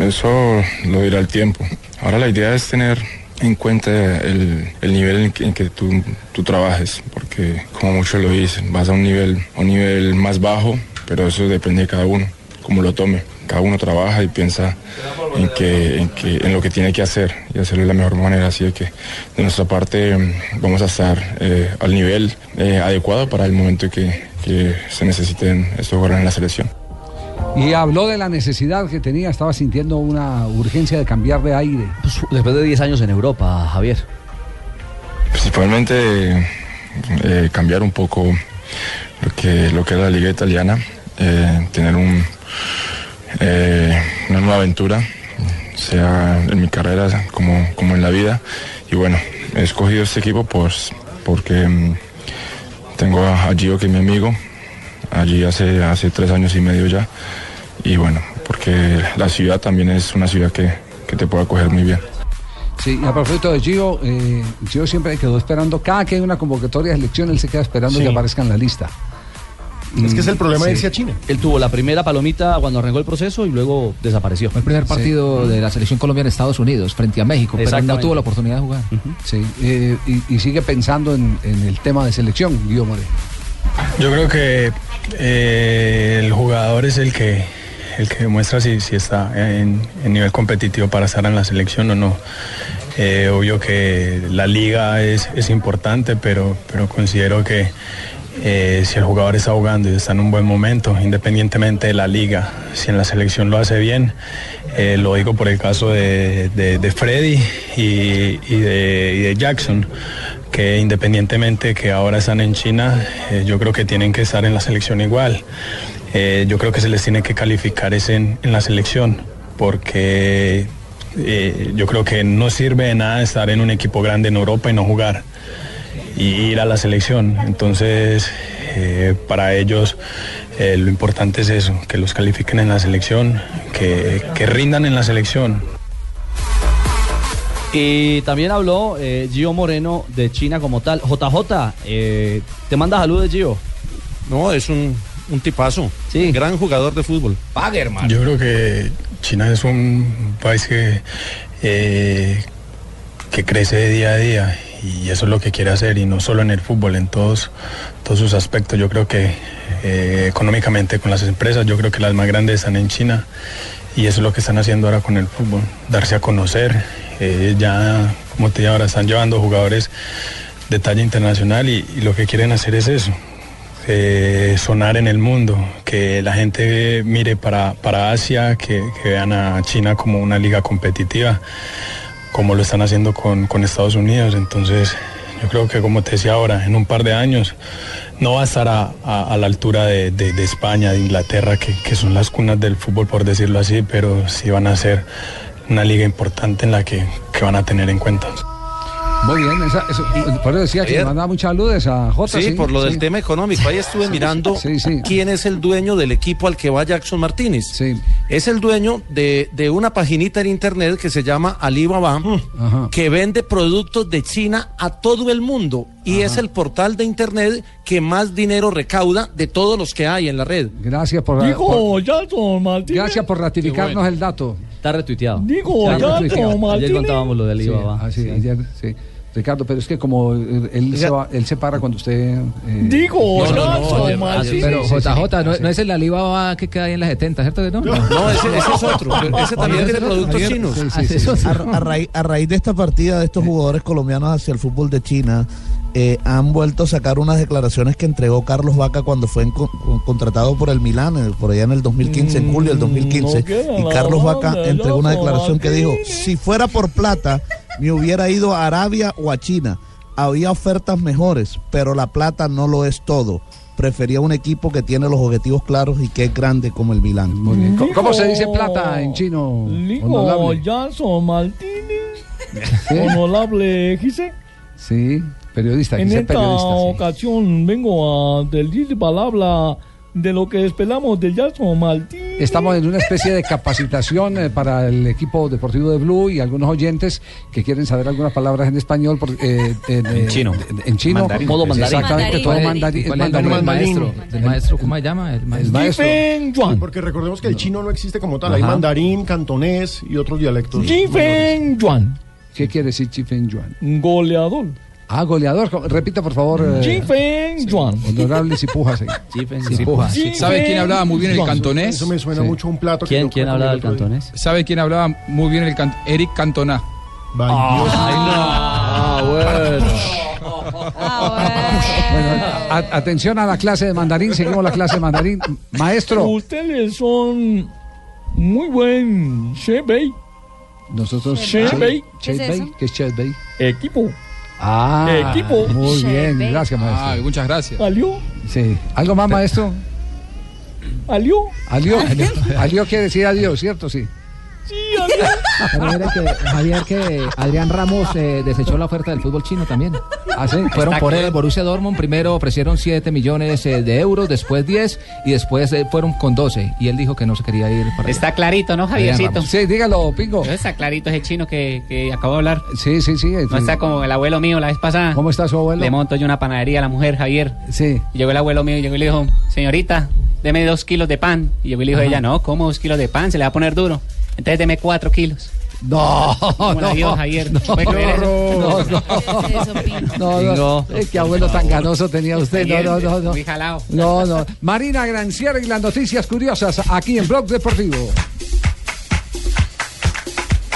Eso lo dirá el tiempo. Ahora la idea es tener en cuenta el, el nivel en que, en que tú, tú trabajes, porque como muchos lo dicen, vas a un nivel, a un nivel más bajo, pero eso depende de cada uno, cómo lo tome. Cada uno trabaja y piensa en, que, en, que, en lo que tiene que hacer y hacerlo de la mejor manera. Así que de nuestra parte mm, vamos a estar eh, al nivel eh, adecuado para el momento que, que se necesiten estos jugadores en la selección. Y habló de la necesidad que tenía, estaba sintiendo una urgencia de cambiar de aire. Después de 10 años en Europa, Javier. Principalmente eh, cambiar un poco lo que, lo que es la liga italiana, eh, tener un, eh, una nueva aventura, sea en mi carrera como, como en la vida. Y bueno, he escogido este equipo pues, porque mm, tengo a, a Gio que es mi amigo, allí hace, hace tres años y medio ya. Y bueno, porque la ciudad también es una ciudad que, que te puede acoger muy bien. Sí, y a propósito de Gio, eh, Gio siempre quedó esperando, cada que hay una convocatoria de elección, él se queda esperando Sí. que aparezca en la lista. Es que es el problema de irse a China. Él tuvo la primera palomita cuando arrancó el proceso y luego desapareció. Fue el primer partido de la selección colombiana en Estados Unidos frente a México, pero no tuvo la oportunidad de jugar. Sí, eh, y, y sigue pensando en, en el tema de selección, Guido Moreno. Yo creo que eh, el jugador es el que el que demuestra si, si está en, en nivel competitivo para estar en la selección o no. Eh, obvio que la liga es, es importante, pero, pero considero que eh, si el jugador está jugando y está en un buen momento, independientemente de la liga, si en la selección lo hace bien, eh, lo digo por el caso de, de- Freddy y, de, Jackson, que independientemente que ahora están en China, eh, yo creo que tienen que estar en la selección igual. Yo creo que se les tiene que calificar en, en la selección, porque yo creo que no sirve de nada estar en un equipo grande en Europa y no jugar y ir a la selección. Entonces, eh, para ellos eh, lo importante es eso, que los califiquen en la selección, que, que rindan en la selección. Y también habló eh, Gio Moreno de China como tal. JJ, eh, ¿te manda saludos, Gio? No, es un, un tipazo. Sí. Gran jugador de fútbol. Pague, hermano. Yo creo que China es un país que, eh, que crece de día a día y eso es lo que quiere hacer y no solo en el fútbol, en todos, todos sus aspectos. Yo creo que eh, económicamente con las empresas, yo creo que las más grandes están en China y eso es lo que están haciendo ahora con el fútbol, darse a conocer. Eh, ya, como te digo, ahora están llevando jugadores de talla internacional y, lo que quieren hacer es eso, eh, sonar en el mundo, que la gente mire para, para Asia, que vean a China como una liga competitiva, como lo están haciendo con, con Estados Unidos. Entonces, yo creo que como te decía ahora, en un par de años no va a estar a, a- a la altura de, de- de España, de Inglaterra, que, que son las cunas del fútbol, por decirlo así, pero sí van a ser una liga importante en la que, que van a tener en cuenta. Muy bien, esa- eso- por eso decía que mandaba muchas saludes a Jota. Sí, por lo del sí. tema económico. Ahí estuve mirando quién es el dueño del equipo al que va Jackson Martínez. Es el dueño de, de una paginita en internet que se llama Alibaba, que vende productos de China a todo el mundo. Y es el portal de internet que más dinero recauda de todos los que hay en la red. Gracias por, Martínez. gracias por ratificarnos el dato. Está retuiteado. Digo, Está ya, retuiteado. Ayer contábamos lo del Sí, Alibaba. ayer, sí. Ricardo, pero es que como eh, él, se, va- él se para cuando usted... eh, Digo, no, no, no, Martínez. Pero JJ, sí, no, sí. no es el Alibaba que queda ahí en la 70, ¿cierto que no? No, ese, ese es otro. Ese también tiene productos chinos. a, a raíz, a raíz de esta partida de estos jugadores colombianos hacia el fútbol de China, eh, han vuelto a sacar unas declaraciones que entregó Carlos Vaca cuando fue con- contratado por el Milán, eh, por allá en el 2015, en julio del 2015. no queda y Carlos Vaca entregó una declaración que dijo, si fuera por plata, me hubiera ido a Arabia o a China. Había ofertas mejores, pero la plata no lo es todo. Prefería un equipo que tiene los objetivos claros y que es grande como el Milán. Muy bien. ¿Cómo, cómo se dice plata en chino? Honorable? Jackson Martínez. <laughs> Honorable Gise. Sí, periodista. En esta periodista, sí. ocasión vengo a decir palabra de lo que esperamos de Jackson Martínez. Estamos en una especie de capacitación eh, para el equipo deportivo de Blue y algunos oyentes que quieren saber algunas palabras en español. por- eh, en, chino. En chino. Mandarín. Modo mandarín. Exactamente, todo ¿Cuál es- mandarín. cuál es el mandarín. nombre del maestro? ¿Del maestro? ¿Cómo se llama? El maestro. maestro. Jifen Yuan. Porque recordemos que el chino no existe como tal. Hay mandarín, cantonés y otros dialectos. Jifen Yuan. ¿Qué quiere decir Chifen Yuan? Goleador. Ah, goleador. Repita, por favor. eh, Jifen Yuan. Honorable Cipuja, sí. Cipuja. ¿Sabe quién hablaba muy bien el cantonés? Eso me suena Sí. mucho a un plato. ¿Quién, yo quién hablaba el del cantonés? ¿Sabe quién hablaba muy bien el cantonés? Eric Cantona. Ah, bueno. Bueno, a- atención a la clase de mandarín. Seguimos la clase de mandarín. Maestro. Ustedes son muy buen chef, ¿eh? Nosotros. Chef Bay. Chef ¿Qué es Bay. eso? ¿Qué es Chef Bay? Equipo. Ah, Equipo. Muy bien, gracias, maestro. Ah, muchas gracias. ¿Alió? Sí. ¿Algo más, maestro? ¿Alió? Alió. Alió quiere decir adiós, ¿cierto? Sí. Sí, alió. Pero mire que, Javier, que Adrián Ramos eh, desechó la oferta del fútbol chino también. ¿Ah, sí? Fueron Está por él Borussia Dortmund, primero ofrecieron 7 millones eh, de euros, después 10 y después eh, fueron con 12. Y él dijo que no se quería ir para allá. Está clarito, ¿no, Javiercito? Sí, dígalo, Pingo. Está clarito ese chino que, que acabo de hablar. Sí, sí, sí. No está como el abuelo mío la vez pasada. ¿Cómo está su abuelo? Le monto yo una panadería a la mujer, Javier. Sí. Y llegó el abuelo mío y llegó y le dijo, señorita, deme dos kilos de pan. Y llegó y le dijo Ajá. ella, no, ¿cómo dos kilos de pan? Se le va a poner duro. Entonces deme cuatro kilos. No, Como no, Javier. no, no, no, no, no. Eh, qué abuelo tan ganoso tenía usted. No, no, no, no. No, no. Marina Granciera y las noticias curiosas aquí en Blog Deportivo.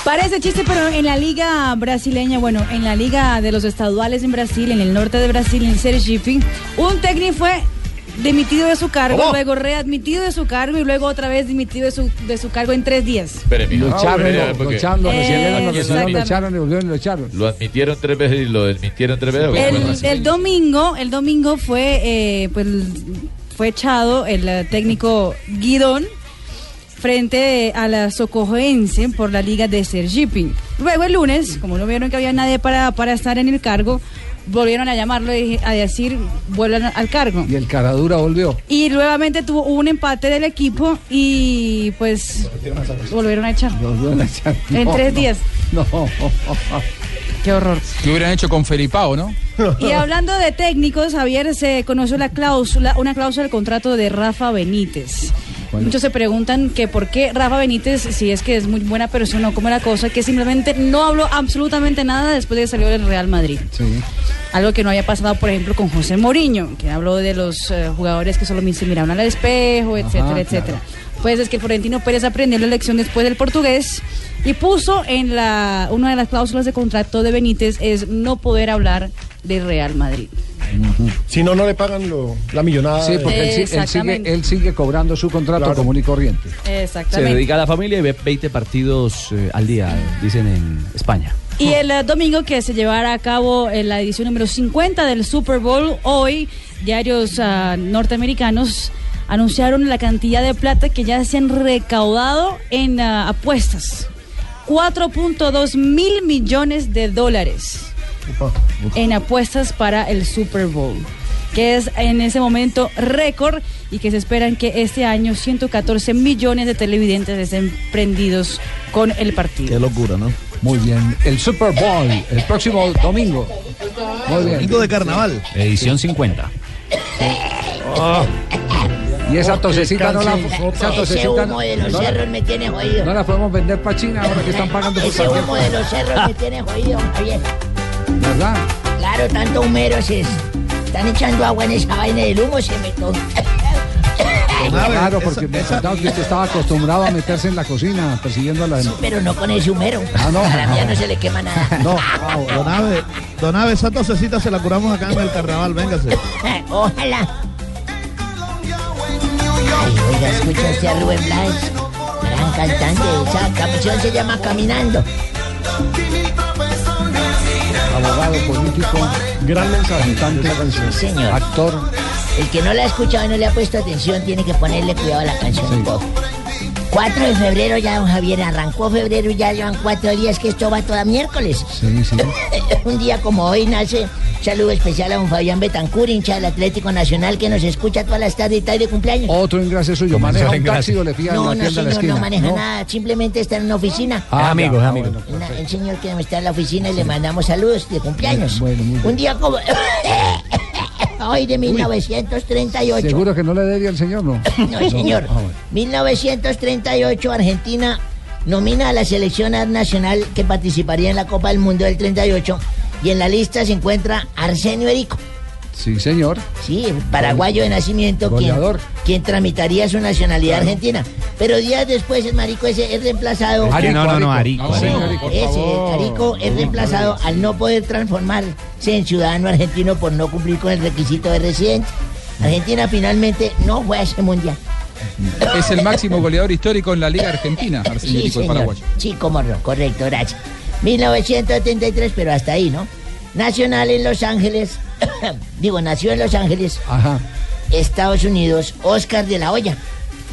Parece chiste, pero en la liga brasileña, bueno, en la liga de los estaduales en Brasil, en el norte de Brasil, en Sergipe, un técnico fue dimitido de su cargo, ¿Cómo? luego readmitido de su cargo y luego otra vez dimitido de su, de su cargo en tres días. Lo echaron, lo, lo echaron, lo Eh, lo echaron lo echaron. Lo admitieron tres veces y lo desmintieron tres veces. el domingo, el domingo fue, eh, pues, fue echado el eh, técnico Guidón frente a la Socojoense por la Liga de Sergipe. Luego el lunes, como no vieron que había nadie para, para estar en el cargo, volvieron a llamarlo y a decir, vuelvan al cargo. Y el caradura volvió. Y nuevamente tuvo un empate del equipo y pues volvieron a echar. Lo volvieron a echar. En No, tres no, días. No. Qué horror. Que hubieran hecho con Felipao, ¿no? Y hablando de técnicos, Javier se conoció la cláusula, una cláusula del contrato de Rafa Benítez. Muchos se preguntan que por qué Rafa Benítez, si es que es muy buena persona o cómo era la cosa, que simplemente no habló absolutamente nada después de que salió del Real Madrid. Algo que no había pasado, por ejemplo, con José Mourinho, que habló de los eh, jugadores que solo se miraban al espejo, etcétera, etcétera. Pues es que Florentino Pérez aprendió la lección después del portugués y puso en la una de las cláusulas de contrato de Benítez es no poder hablar de Real Madrid. Si no, no le pagan lo- la millonada. Sí, porque él, sigue, él sigue cobrando su contrato común y corriente. Se Exactamente. dedica a la familia y ve 20 partidos eh, al día, dicen en España. Y el eh, domingo que se llevará a cabo en la edición número 50 del Super Bowl, hoy diarios ah, norteamericanos anunciaron la cantidad de plata que ya se han recaudado en ah, apuestas. 4.2 mil millones de dólares en apuestas para el Super Bowl, que es en ese momento récord y que se esperan que este año 114 millones de televidentes estén prendidos con el partido. Qué locura, ¿no? Muy bien. El Super Bowl, el próximo domingo. Muy bien. Domingo de carnaval. Edición 50. Y esa tosecita no la, esa Ese tosecita humo no, de los no la- cerros me tiene jodido. no la podemos vender para China ahora que están pagando por Ese humo de los cerros me tiene jodido, Javier. ¿Verdad? Claro, tanto humero se están echando agua en esa vaina del humo, se me to- Claro, porque me contaba que usted estaba acostumbrado a meterse en la cocina persiguiendo a la... Pero no con ese humero. Ah, no. A la mía no se le quema nada. <laughs> No. Don Ave, Don Ave, esa tosecita se la curamos acá en el carnaval, véngase. <laughs> Ojalá. Ay, oiga, escucha usted a Rubén Blades, gran cantante. Esa canción se llama Caminando. Abogado, político, gran mensaje. cantante, señor. actor. El que no la ha escuchado y no le ha puesto atención tiene que ponerle cuidado a la canción un poco. 4 de febrero ya, don Javier, arrancó febrero y ya llevan cuatro días que esto va toda miércoles. Sí, sí. <laughs> un día como hoy nace un saludo especial a don Fabián Betancur, hincha del Atlético Nacional, que nos escucha todas las tardes y está de cumpleaños. Otro ingreso suyo. Maneja un taxi o le fía en No, la no, tienda de la señor, esquina. no maneja nada, simplemente está en una oficina. Ah, amigo, ya, amigo. bueno, el señor que está en la oficina y le mandamos saludos de cumpleaños. Un día como... <laughs> <coughs> Hoy de 1938. ¿Seguro que no le debía al señor, no? <coughs> No, <coughs> señor. Ah, bueno. 1938, Argentina nomina a la selección nacional que participaría en la Copa del Mundo del 38 y en la lista se encuentra Arsenio Erico. Sí, señor. Sí, paraguayo de nacimiento, quien, Goleador. quien tramitaría su nacionalidad argentina. Pero días después el marico ese es reemplazado. Arico, No, no, no, Arico. Arico. Arico, ese, favor. Arico es reemplazado al no poder transformarse en ciudadano argentino por no cumplir con el requisito de residencia. Argentina finalmente no fue a ese mundial. Es el máximo goleador histórico en la Liga Argentina, Arsenio Sí, señor. paraguayo. Sí, cómo no, correcto, gracias. 1973, pero hasta ahí, ¿no? Nacional en Los Ángeles, <coughs> digo, nació en Los Ángeles, Ajá. Estados Unidos, Oscar de la Hoya.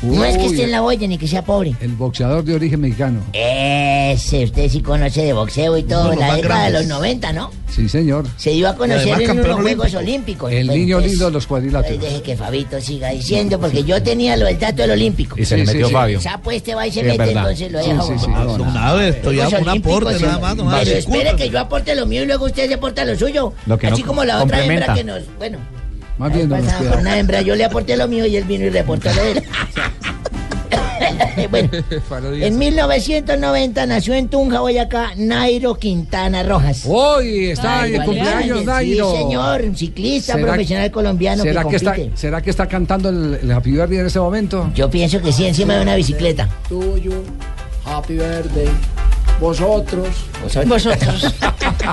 No es que Uy. esté en la olla ni que sea pobre. El boxeador de origen mexicano. Ese, usted sí conoce de boxeo y todo, en los la década de los grandes. 90, ¿no? Sí, señor. Se dio a conocer además en unos Juegos olímpico. Olímpicos. El Bueno, niño pues, lindo de los cuadriláteros. Deje que Fabito siga diciendo, porque yo tenía lo del dato del Olímpico. Y se le metió Fabio. Ya pues te va y se Sí, es mete, verdad. entonces lo Sí, deja. sí, sí. Don Ave, estoy a un aporte sí. nada más, Ave, Pero espere que yo aporte lo mío y luego usted se aporta lo suyo. Lo que no Así como la otra hembra que nos. Bueno, Más bien, don pasaba por una hembra, yo le aporté lo mío y él vino y reportó lo de él. <laughs> bueno, en 1990 nació en Tunja, Boyacá, Nairo Quintana Rojas. Hoy está Ay, en el cumpleaños, sí, Nairo. señor, un ciclista ¿Será- profesional colombiano que ¿Será que, está, compite. ¿Será que está cantando el, el Happy Birthday en este momento? Yo pienso que sí, encima de una bicicleta. Tuyo, Happy Birthday, vosotros. Vosotros.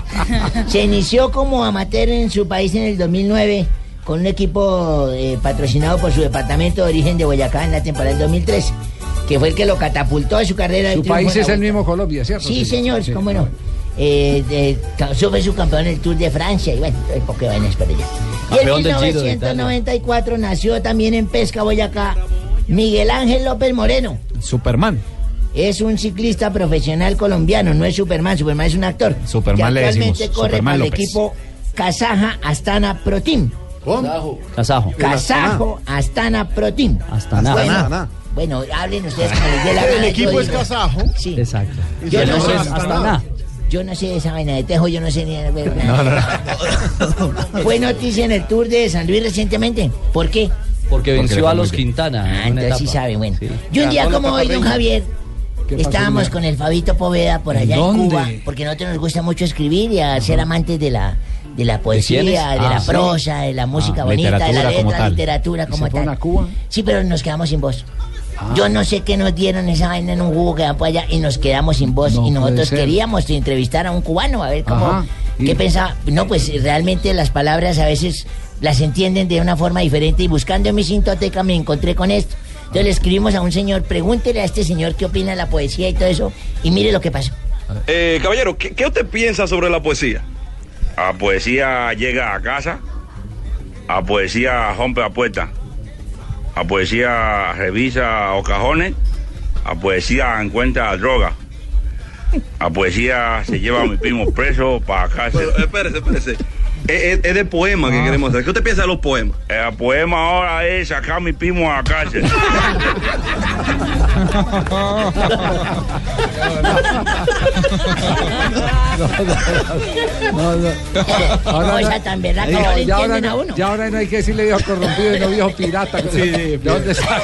<laughs> Se inició como amateur en su país en el 2009 con un equipo eh, patrocinado por su departamento de origen de Boyacá en la temporada del 2013, que fue el que lo catapultó a su carrera. de Su país es el mismo Colombia, ¿cierto? Sí, señor, cómo no. Eh, fue su campeón en el Tour de Francia y bueno, hay poco vainas para allá. Y en Campeón del Giro de 1994 nació también en Pesca, Boyacá, Miguel Ángel López Moreno. Superman. Es un ciclista profesional colombiano, no es Superman, Superman es un actor. Superman que le actualmente decimos, corre Superman para el López. equipo Kazaja Astana Pro Team. Kazajo. Kazajo Astana Pro Team. Astana. Bueno, Astana. bueno, hablen ustedes como les dé la El equipo es kazajo. Sí. Exacto. Yo no sé Astana. Astana. Yo no sé de esa vaina de tejo, yo no sé ni de <laughs> Fue noticia en el Tour de San Luis recientemente. ¿Por qué? Porque venció a los. Quintana. Ah, entonces sí sabe, bueno. Sí. Y un día como hoy, don. Javier, ¿Qué pasó, estábamos con el Fabito Poveda por allá ¿Dónde? en Cuba, porque a nosotros nos gusta mucho escribir y a ser amantes de la de la poesía, de, la Ah, sí. prosa, de la música Ah, bonita, de la literatura como letra, tal. literatura ¿Y como tal. a Cuba? Sí, pero nos quedamos sin voz. Yo no sé qué nos dieron esa vaina en un jugo que van por allá y nos quedamos sin voz. No y nosotros queríamos entrevistar a un cubano a ver cómo, Ajá. qué pensaba. No, pues realmente las palabras a veces las entienden de una forma diferente y buscando en mi sintoteca me encontré con esto. Entonces le escribimos a un señor, pregúntele a este señor qué opina de la poesía y todo eso y mire lo que pasó. Eh, caballero, ¿qué, qué usted piensa sobre la poesía? A poesía llega a casa, a poesía rompe la puerta, a poesía revisa los cajones, a poesía encuentra droga, a poesía se lleva a mi primo preso para cárcel. espérese, espérese. Es, es- es de poema que queremos hacer. ¿Qué usted piensa de los poemas? El poema ahora es sacar mi primo a la cárcel. No, no. No, esa tan verdad que ya, no le ya ahora a uno. ya ahora no hay que decirle viejo corrompido y no viejo pirata. ¿De dónde está?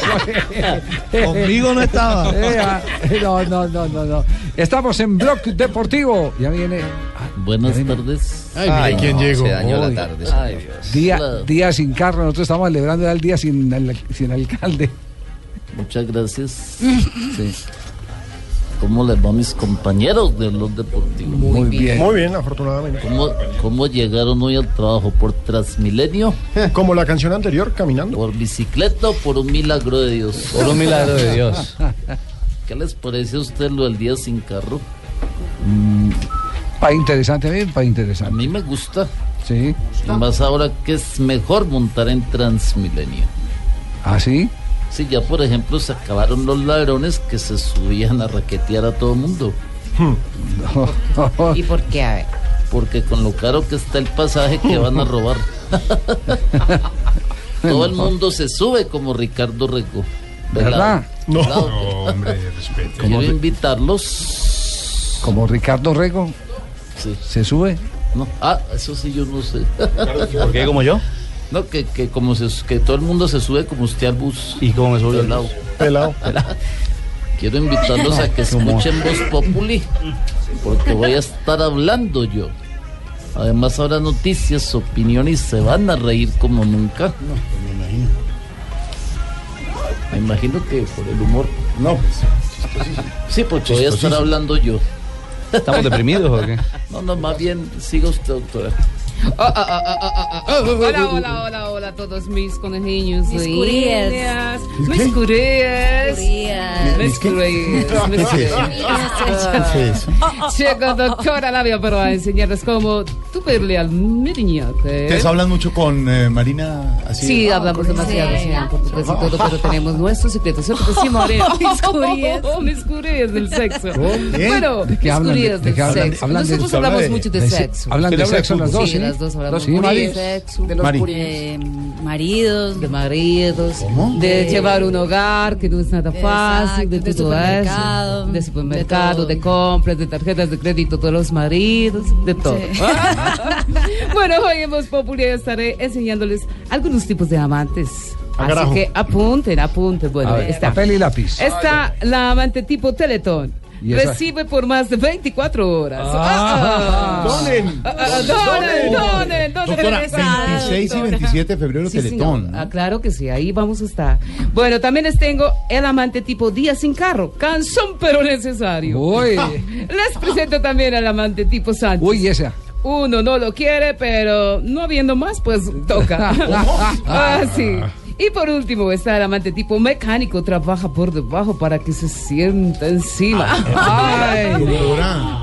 <laughs> Conmigo no estaba. <laughs> Eh, ah, no, no, no, no, no. Estamos en Blog Deportivo. Ya viene. Buenas tardes. Ay, Ay, ¿quién no, llegó? Se dañó Uy. la tarde. Ay, Día, día sin carro. Nosotros estamos celebrando ya el día sin, sin alcalde. Muchas gracias. Sí. ¿Cómo les va a mis compañeros de los deportivos? Muy bien. Muy bien, afortunadamente. ¿Cómo, cómo llegaron hoy al trabajo? ¿Por Transmilenio? Como la canción anterior, caminando. ¿Por bicicleta o por un milagro de Dios? Por un milagro de Dios. ¿Qué les parece a usted lo del día sin carro? Pa' interesante, bien, pa' interesante. A mí me gusta. Sí. Y más ahora que es mejor montar en Transmilenio. ¿Ah, sí? Sí, ya por ejemplo se acabaron los ladrones que se subían a raquetear a todo mundo. <laughs> ¿Y por qué? A ver. Porque con lo caro que está el pasaje que van a robar. <laughs> Todo el mundo se sube como Ricardo Rego. ¿Verdad? No, hombre, respete. Quiero invitarlos. Como Ricardo Rego. ¿Se sube? No. Ah, eso sí yo no sé. ¿Por qué, como yo? No, que, que como se, que todo el mundo se sube como usted al bus. ¿Y cómo me subió al Pelado. bus? Pelado. <laughs> Quiero invitarlos a que escuchen Voz Populi, porque voy a estar hablando yo. Además habrá noticias, opiniones, se van a reír como nunca. me imagino. Me imagino que por el humor. No, Sí, porque voy a estar hablando yo. ¿Estamos deprimidos o qué? No, no, más bien siga usted, doctora. Hola, hola, hola, hola a todos mis conejillos. Mis curías. ¿Mis curías. Mis curías. mis curías. Llega doctora Labia para enseñarles cómo tuperle al mi niña. Ustedes hablan mucho con eh, Marina así. Sí, hablamos demasiado en portugués todo, pero tenemos nuestros secretos, Sí, María. Mis curías. Mis curías del sexo. Bueno, ¿De qué mis curías ¿De del sexo. Nosotros hablamos mucho de de se- sexo. hablan de ¿Usted habla sexo las dos. Las dos hablamos Sí, de sexo. De los Mari. eh, maridos. De maridos. ¿Cómo? De De- llevar un hogar que no es nada fácil. De de todo supermercado. eso. De supermercado, De de, compras, de tarjetas de crédito, de los maridos, de todo. Sí. <laughs> bueno, hoy en Voz Populi estaré enseñándoles algunos tipos de amantes. Ah, Así carajo. que apunten, apunten. Bueno, ver, está. papel y lápiz. Está la amante tipo Teletón. Recibe por más de 24 horas. Ah. Ah. Donen. Ah, ah, Donen, donen, donen. Doctora, Regresada, 26 y doctora. 27 de febrero, Sí, Teletón. señor. Ah, claro que sí, ahí vamos a estar. Bueno, también les tengo el amante tipo día sin carro. Cansón pero necesario. Uy. <laughs> Les presento también al amante tipo Sánchez. Uy, esa. Uno no lo quiere, pero no habiendo más, pues toca. <laughs> ah, sí. Y por último está el amante tipo mecánico, trabaja por debajo para que se sienta encima. <laughs> Ay.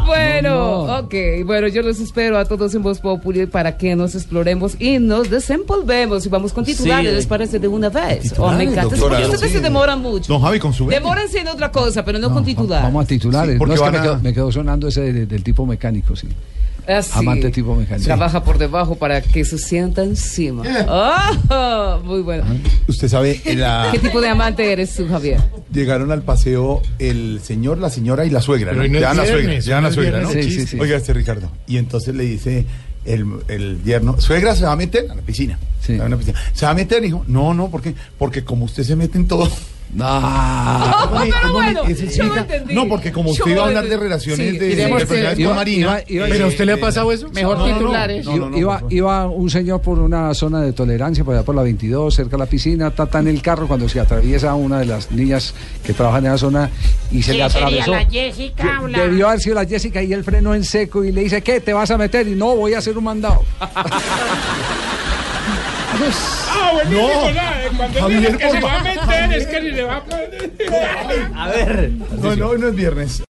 Bueno, No, no. ok. Bueno, yo los espero a todos en Voz Populi para que nos exploremos y nos desempolvemos. Y vamos con titulares, Sí. ¿les parece de una vez? Oh, Titulares, me encanta. Es doctora, porque ustedes sí. se demoran mucho. Don Javi, con su. Demórense en otra cosa, pero no, con titular. Vamos a titulares. Sí, no, porque es que van me, a- quedó, me quedó sonando ese de- del tipo mecánico, sí. Así. Amante tipo mecánico. Trabaja por debajo para que se sienta encima. Ah, muy bueno. Usted sabe, en la- ¿Qué tipo de amante eres tú, Javier? llegaron al paseo el señor, la señora y la suegra. ¿no? la suegra, hoy la suegra, ¿no? Sí, sí, sí. Oiga, este Ricardo. Y entonces le dice el, el yerno, suegra se va a meter a la piscina. Se va a una piscina. Se va a meter, hijo. No, no, ¿por qué? Porque como usted se mete en todo. Ah, Bonnie, pero bueno, yo lo entendí. No, porque como Yo usted iba a hablar de relaciones Sí, de, de de personalidades iba- con Marina. iba- iba- ¿Pero ¿a usted le ha pasado eso? Mejor No, no, no, titulares. no, no, no, iba, por iba un señor por una zona de tolerancia, por allá por la 22, cerca de la piscina, tan en el carro cuando se atraviesa una de las niñas que trabajan en la zona y se ¿Quién le sería atravesó. la Jessica o la- Debió haber sido la Jessica y él frenó en seco y le dice, ¿qué? ¿Te vas a meter? Y no, voy a hacer un mandado. <laughs> Ah, buenísimo, No. nada, Cuando Javier, dice que se va a meter, es que ni le va a poner. A ver. No, no, no es viernes.